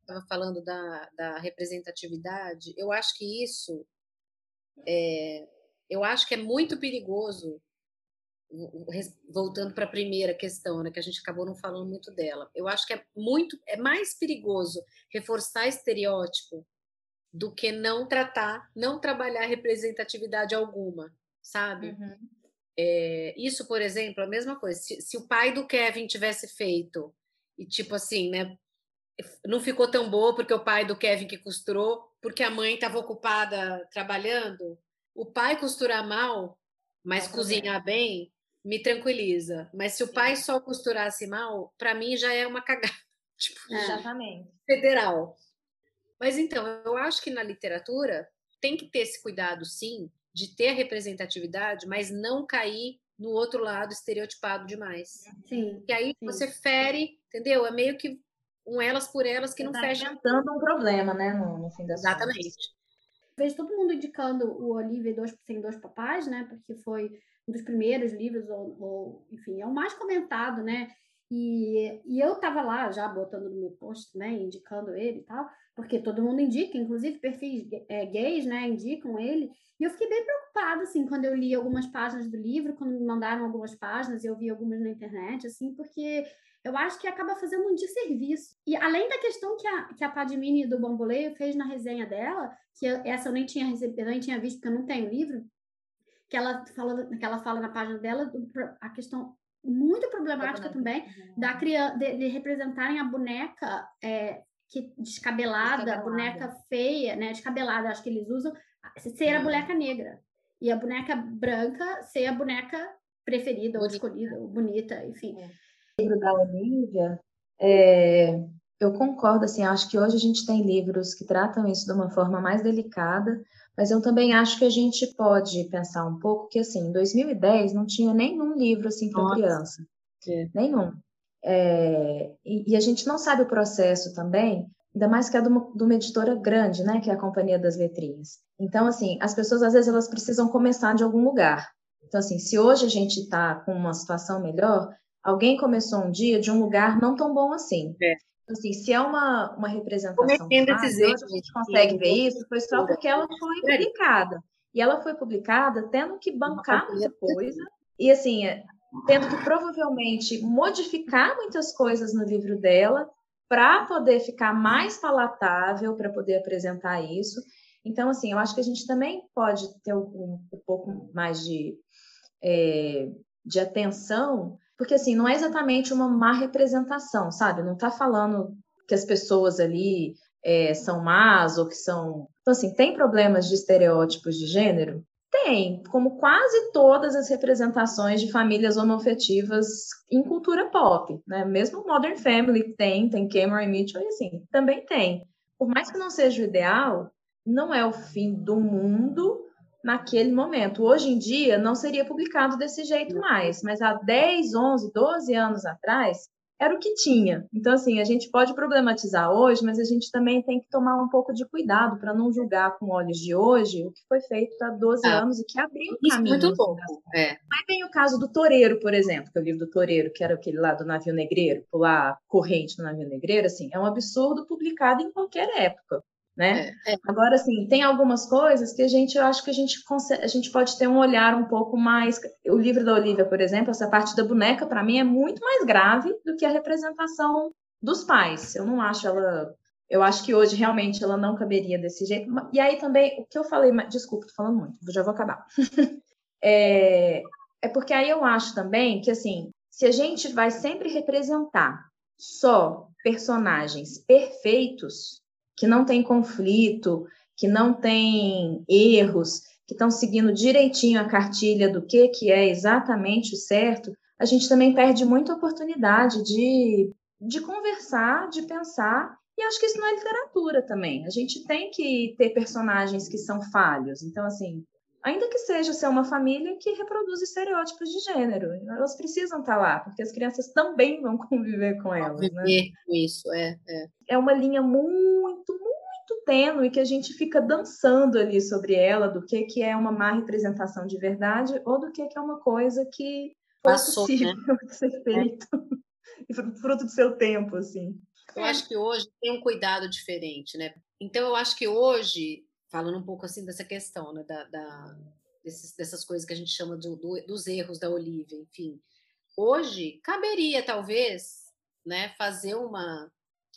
Estava falando da, da representatividade. Eu acho que isso é, eu acho que é muito perigoso voltando para a primeira questão, né, que a gente acabou não falando muito dela. Eu acho que é muito, é mais perigoso reforçar estereótipo do que não tratar, não trabalhar representatividade alguma, sabe? Uhum. É, isso, por exemplo, a mesma coisa. Se, se, o pai do Kevin tivesse feito e tipo assim, né, não ficou tão boa porque o pai do Kevin que costurou, porque a mãe estava ocupada trabalhando. O pai costurar mal, mas cozinhar bem, me tranquiliza. Mas se o pai só costurasse mal, para mim já é uma cagada. Tipo, é. Exatamente. Federal. Mas então, eu acho que na literatura tem que ter esse cuidado, sim, de ter a representatividade, mas não cair no outro lado estereotipado demais. Sim. E aí sim. você fere, entendeu? É meio que um elas por elas que Você não tá fecha. aumentando um problema, né, no, no fim das Exatamente. Contas. Vejo todo mundo indicando o Olivia dois, sem dois papais, né? Porque foi um dos primeiros livros, ou, ou, enfim, é o mais comentado, né? E, e eu estava lá já botando no meu post também, indicando ele e tal, porque todo mundo indica, inclusive perfis é, gays, né, indicam ele. E eu fiquei bem preocupada, assim, quando eu li algumas páginas do livro, quando me mandaram algumas páginas, eu vi algumas na internet, assim, porque eu acho que acaba fazendo um desserviço. E além da questão que a, que a Padmini do Bamboleio fez na resenha dela, que eu, essa eu nem tinha recebido, nem tinha visto, porque eu não tenho livro, que ela fala, que ela fala na página dela, a questão muito problemática também da criança de, de, representarem a boneca é, que descabelada, descabelada, boneca feia, né? Descabelada, acho que eles usam ser a uhum. boneca negra e a boneca branca ser a boneca preferida bonita. ou escolhida, ou bonita, enfim. É. O livro da Olivia, é, eu concordo, assim, acho que hoje a gente tem livros que tratam isso de uma forma mais delicada, mas eu também acho que a gente pode pensar um pouco que, assim, em 2010 não tinha nenhum livro, assim, para criança. É. Nenhum. É, e, e, a gente não sabe o processo também, ainda mais que é de uma, de uma, editora grande, né, que é a Companhia das Letrinhas. Então, assim, as pessoas, às vezes, elas precisam começar de algum lugar. Então, assim, se hoje a gente está com uma situação melhor, alguém começou um dia de um lugar não tão bom assim. É. Assim, se é uma, uma representação fácil, a gente consegue ver isso, foi só porque ela foi publicada. E ela foi publicada tendo que bancar muita coisa, e assim, é, tendo que provavelmente modificar muitas coisas no livro dela para poder ficar mais palatável, para poder apresentar isso. Então, assim, eu acho que a gente também pode ter um, um pouco mais de, é, de atenção porque, assim, não é exatamente uma má representação, sabe? Não está falando que as pessoas ali é, são más ou que são. Então, assim, tem problemas de estereótipos de gênero? Tem, como quase todas as representações de famílias homoafetivas em cultura pop, né? Mesmo Modern Family tem, tem Cameron Mitchell e assim, também tem. Por mais que não seja o ideal, não é o fim do mundo naquele momento. Hoje em dia não seria publicado desse jeito mais, mas há 10, 11, 12 anos atrás era o que tinha. Então, assim, a gente pode problematizar hoje, mas a gente também tem que tomar um pouco de cuidado para não julgar com olhos de hoje o que foi feito há 12 ah, anos e que abriu um caminho. Muito bom. É. Mas tem o caso do Toreiro, por exemplo, que é o livro do Toreiro, que era aquele lá do navio negreiro, pular corrente no navio negreiro, assim, é um absurdo publicado em qualquer época né? É, é. Agora, assim, tem algumas coisas que a gente, eu acho que a gente, consegue, a gente pode ter um olhar um pouco mais. O livro da Olivia, por exemplo, essa parte da boneca, para mim, é muito mais grave do que a representação dos pais. Eu não acho ela. Eu acho que hoje realmente ela não caberia desse jeito. E aí também, o que eu falei, desculpa, tô falando muito, já vou acabar. é, é porque aí eu acho também que, assim, se a gente vai sempre representar só personagens perfeitos, que não tem conflito, que não tem erros, que estão seguindo direitinho a cartilha do que, que é exatamente o certo, a gente também perde muita oportunidade de, de conversar, de pensar. E acho que isso não é literatura também. A gente tem que ter personagens que são falhos. Então, assim, ainda que seja ser uma família que reproduz estereótipos de gênero, elas precisam estar lá, porque as crianças também vão conviver com elas. Né? Conviver né? com isso, é, é. É uma linha muito, muito tênue que a gente fica dançando ali sobre ela, do que, que é uma má representação de verdade ou do que, que é uma coisa que foi Passou, possível né? ser feito. É. fruto do seu tempo, assim. Eu acho que hoje tem um cuidado diferente, né? Então, eu acho que hoje, falando um pouco assim dessa questão, né, da, da desses, dessas coisas que a gente chama do, do, dos erros da Olivia, enfim, hoje caberia talvez, né, fazer uma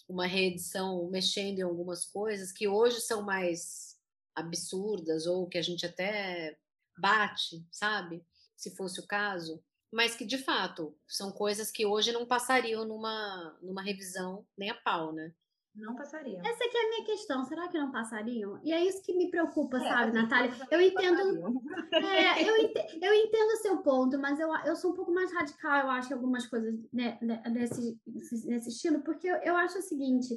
uma reedição mexendo em algumas coisas que hoje são mais absurdas ou que a gente até bate, sabe? Se fosse o caso, mas que de fato são coisas que hoje não passariam numa, numa revisão nem a pau, né? Não passariam. Essa aqui é a minha questão. Será que não passariam? E é isso que me preocupa, é, sabe, Natália? Eu entendo. É, eu, entendo eu entendo o seu ponto, mas eu, eu sou um pouco mais radical, eu acho, algumas coisas né, né nesse, nesse estilo, porque eu, eu acho o seguinte: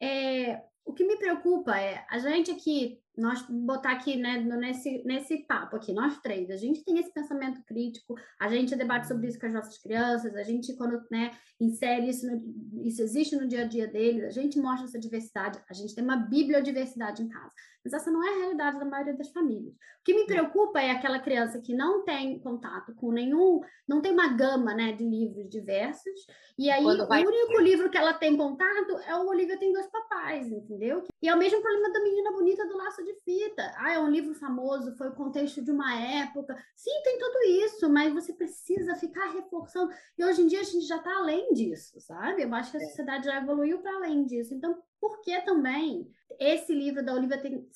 é, o que me preocupa é a gente aqui nós botar aqui né, nesse, nesse papo aqui, nós três, a gente tem esse pensamento crítico, a gente debate sobre isso com as nossas crianças, a gente, quando né, insere isso, no, isso existe no dia a dia deles, a gente mostra essa diversidade, a gente tem uma bibliodiversidade em casa. Mas essa não é a realidade da maioria das famílias. O que me preocupa é aquela criança que não tem contato com nenhum, não tem uma gama né, de livros diversos, e aí o único livro que ela tem contato é o Olivia Tem Dois Papais, entendeu? E é o mesmo problema da Menina Bonita do Laço de Fita. Ah, é um livro famoso, foi o contexto de uma época. Sim, tem tudo isso, mas você precisa ficar reforçando. E hoje em dia a gente já está além disso, sabe? Eu acho que a é. sociedade já evoluiu para além disso. Então, por que também esse livro da Olivia tem,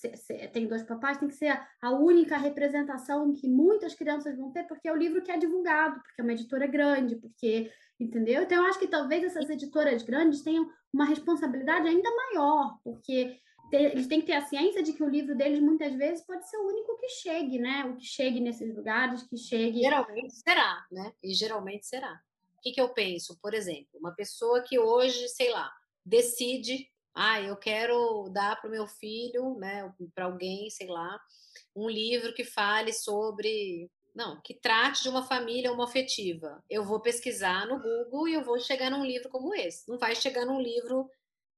tem dois papais tem que ser a única representação que muitas crianças vão ter, porque é o livro que é divulgado, porque é uma editora grande, porque entendeu? Então eu acho que talvez essas editoras grandes tenham uma responsabilidade ainda maior, porque eles têm que ter a ciência de que o livro deles muitas vezes pode ser o único que chegue, né? O que chegue nesses lugares, que chegue. Geralmente será, né? E geralmente será. O que, que eu penso? Por exemplo, uma pessoa que hoje, sei lá, decide ah, eu quero dar para o meu filho, né, para alguém, sei lá, um livro que fale sobre, não, que trate de uma família homoafetiva. Eu vou pesquisar no Google e eu vou chegar num livro como esse. Não vai chegar num livro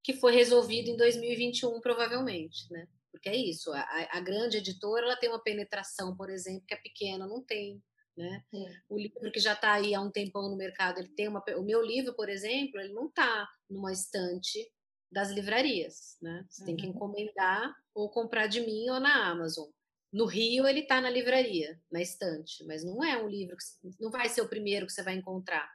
que foi resolvido em 2021, provavelmente, né? Porque é isso, a, a grande editora ela tem uma penetração, por exemplo, que a pequena não tem. Né? O livro que já está aí há um tempão no mercado, ele tem uma. O meu livro, por exemplo, ele não está numa estante das livrarias, né? Você uhum. tem que uhum. encomendar ou comprar de mim ou na Amazon. No Rio ele está na livraria, na estante, mas não é um livro que não vai ser o primeiro que você vai encontrar.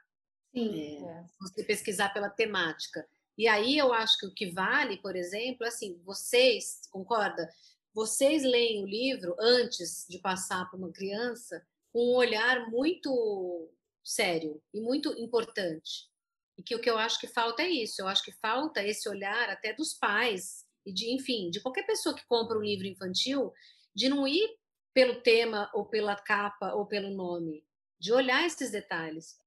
Sim. É, é. Você pesquisar pela temática. E aí eu acho que o que vale, por exemplo, é assim, vocês, concorda? Vocês leem o livro antes de passar para uma criança com um olhar muito sério e muito importante. E que o que eu acho que falta é isso. Eu acho que falta esse olhar até dos pais e de, enfim, de qualquer pessoa que compra um livro infantil, de não ir pelo tema ou pela capa ou pelo nome, de olhar esses detalhes.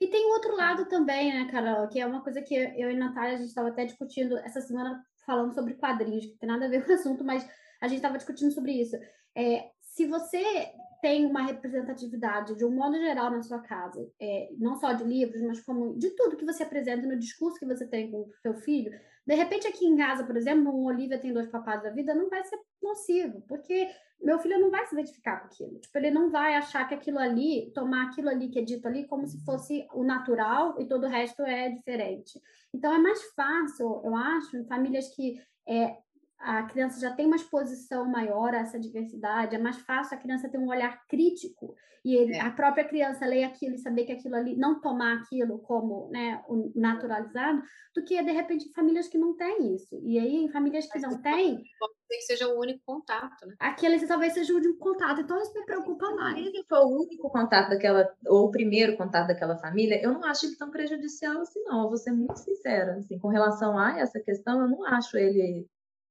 E tem outro lado também, né, Carol, que é uma coisa que eu e a Natália a gente estava até discutindo essa semana falando sobre quadrinhos, que tem nada a ver com o assunto, mas a gente estava discutindo sobre isso. É, se você tem uma representatividade de um modo geral na sua casa, é, não só de livros, mas como de tudo que você apresenta no discurso que você tem com o seu filho, de repente aqui em casa, por exemplo, um Olivia tem dois papados da vida, não vai ser nocivo, porque meu filho não vai se identificar com aquilo. Tipo, ele não vai achar que aquilo ali, tomar aquilo ali que é dito ali como se fosse o natural e todo o resto é diferente. Então é mais fácil, eu acho, em famílias que é, a criança já tem uma exposição maior a essa diversidade, é mais fácil a criança ter um olhar crítico e ele, é. a própria criança ler aquilo e saber que aquilo ali, não tomar aquilo como né, o naturalizado, do que de repente em famílias que não têm isso. E aí, em famílias que Mas não têm. Pode ser que seja o único contato, né? Aquele talvez seja o único contato, então isso me preocupa mais. Se for o único contato daquela, ou o primeiro contato daquela família, eu não acho ele tão prejudicial assim, não. Eu vou ser muito sincera, assim, com relação a essa questão, eu não acho ele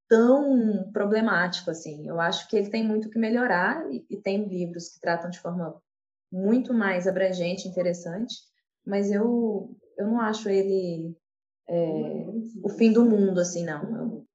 tão problemático assim. Eu acho que ele tem muito que melhorar e, e tem livros que tratam de forma muito mais abrangente, interessante, mas eu eu não acho ele é, o fim do mundo assim, não. Eu,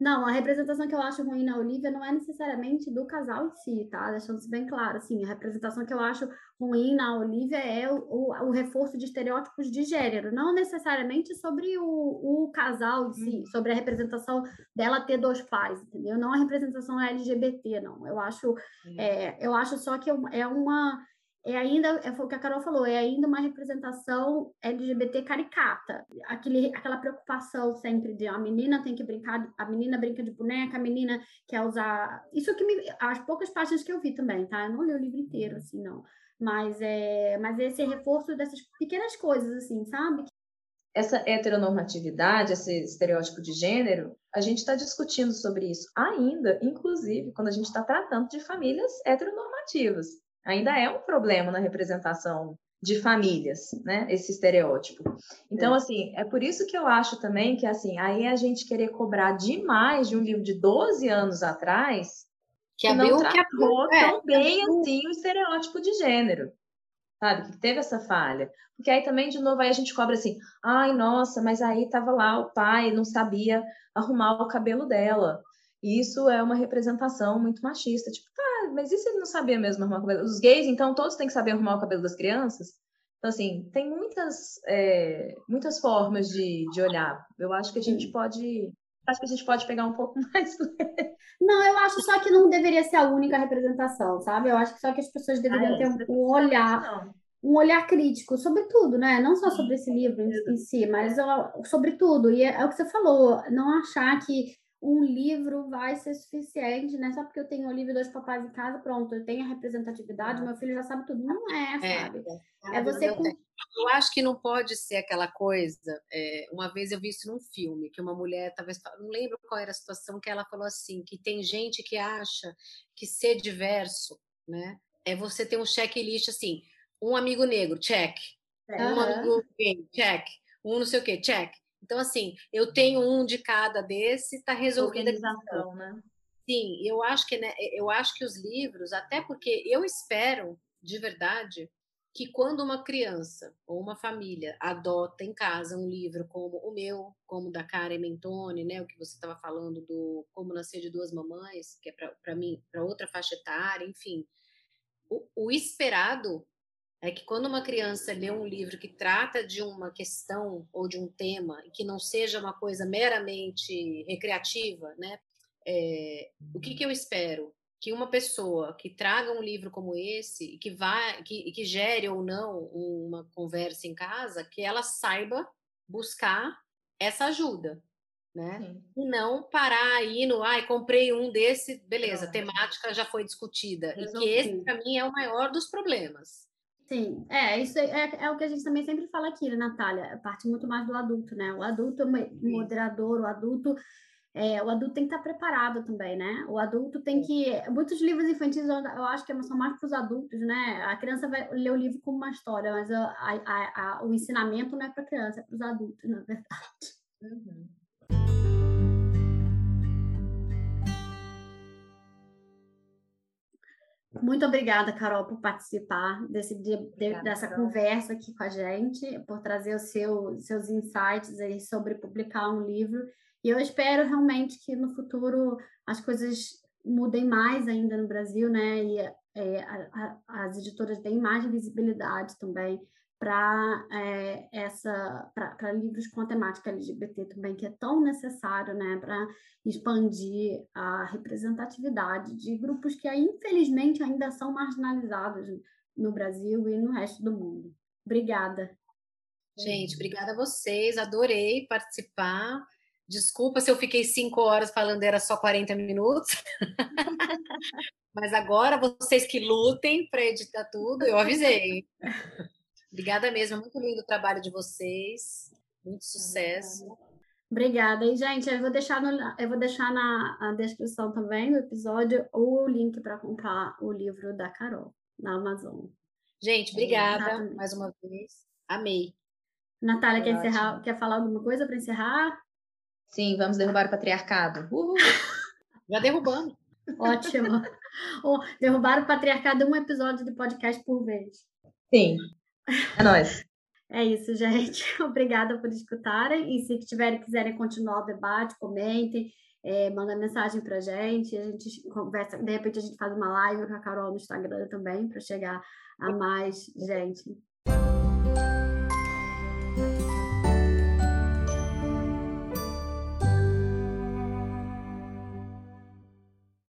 não, a representação que eu acho ruim na Olivia não é necessariamente do casal em si, tá? Deixando isso bem claro, assim, a representação que eu acho ruim na Olivia é o, o, o reforço de estereótipos de gênero, não necessariamente sobre o, o casal em si, uhum. sobre a representação dela ter dois pais, entendeu? Não a representação LGBT, não. Eu acho, é, eu acho só que é uma é ainda, é o que a Carol falou, é ainda uma representação LGBT caricata. Aquele, aquela preocupação sempre de a menina tem que brincar, a menina brinca de boneca, a menina quer usar. Isso que me. As poucas páginas que eu vi também, tá? Eu não li o livro inteiro, assim, não. Mas é, mas esse reforço dessas pequenas coisas, assim, sabe? Essa heteronormatividade, esse estereótipo de gênero, a gente está discutindo sobre isso ainda, inclusive, quando a gente está tratando de famílias heteronormativas ainda é um problema na representação de famílias, né? Esse estereótipo. Então, é. assim, é por isso que eu acho também que, assim, aí a gente querer cobrar demais de um livro de 12 anos atrás que, que não tratou que tão é, bem, assim, o estereótipo de gênero, sabe? Que teve essa falha. Porque aí também, de novo, aí a gente cobra assim, ai, nossa, mas aí tava lá o pai não sabia arrumar o cabelo dela. E isso é uma representação muito machista. Tipo, tá, mas e se ele não sabia mesmo arrumar o cabelo? Os gays, então, todos têm que saber arrumar o cabelo das crianças? Então, assim, tem muitas, é, muitas formas de, de olhar. Eu acho que a gente pode. Acho que a gente pode pegar um pouco mais. não, eu acho só que não deveria ser a única representação, sabe? Eu acho que só que as pessoas deveriam ah, ter um, olhar. Um olhar crítico sobre tudo, né? Não só sobre esse livro em, em si, mas sobre tudo. E é, é o que você falou, não achar que um livro vai ser suficiente, né? Só porque eu tenho o livro Dois Papais em casa, pronto, eu tenho a representatividade, meu filho já sabe tudo. Não é, é sabe? É, é você com... Eu acho que não pode ser aquela coisa. É, uma vez eu vi isso num filme, que uma mulher, talvez, não lembro qual era a situação, que ela falou assim: que tem gente que acha que ser diverso, né? É você ter um checklist assim: um amigo negro, check. Um amigo gay, check. Um não sei o quê, check. Então, assim, eu tenho um de cada desse, está resolvida a questão. Né? Sim, eu acho que né, eu acho que os livros, até porque eu espero de verdade que quando uma criança ou uma família adota em casa um livro como o meu, como o da Karen Mentoni, né, o que você estava falando do Como Nascer de Duas Mamães, que é para mim, para outra faixa etária, enfim, o, o esperado é que quando uma criança lê um livro que trata de uma questão ou de um tema que não seja uma coisa meramente recreativa, né? É, o que, que eu espero? Que uma pessoa que traga um livro como esse e que vá, que, que gere ou não uma conversa em casa, que ela saiba buscar essa ajuda, né? Sim. E não parar aí no, ai, comprei um desse, beleza, não. temática já foi discutida. E que esse, para mim, é o maior dos problemas. Sim, é, isso é, é, é, o que a gente também sempre fala aqui, né, Natália? Parte muito mais do adulto, né? O adulto moderador, o adulto. É, o adulto tem que estar preparado também, né? O adulto tem que. Muitos livros infantis eu, eu acho que são mais para os adultos, né? A criança vai ler o livro como uma história, mas a, a, a, o ensinamento não é para a criança, é para os adultos, na verdade. Uhum. Muito obrigada, Carol, por participar desse obrigada, dessa Carol. conversa aqui com a gente, por trazer os seu, seus insights aí sobre publicar um livro. E eu espero realmente que no futuro as coisas mudem mais ainda no Brasil, né? E é, a, a, as editoras deem mais visibilidade também para é, essa para livros com a temática LGBT também que é tão necessário né para expandir a representatividade de grupos que infelizmente ainda são marginalizados no Brasil e no resto do mundo obrigada gente obrigada a vocês adorei participar Desculpa se eu fiquei cinco horas falando, era só 40 minutos. Mas agora vocês que lutem para editar tudo, eu avisei. Obrigada mesmo, é muito lindo o trabalho de vocês. Muito sucesso. Obrigada. E, gente, eu vou deixar, no, eu vou deixar na, descrição também do episódio o link para comprar o livro da Carol na Amazon. Gente, obrigada mais uma vez. Amei. Natália, quer, encerrar, quer falar alguma coisa para encerrar? Sim, vamos derrubar o patriarcado. Uhul. Já derrubando. Ótimo. Oh, derrubar o patriarcado um episódio de podcast por vez. Sim. É nóis. É isso, gente. Obrigada por escutarem. E se tiverem quiserem continuar o debate, comentem, é, mandem mensagem pra gente. A gente conversa. De repente a gente faz uma live com a Carol no Instagram também, para chegar a mais gente.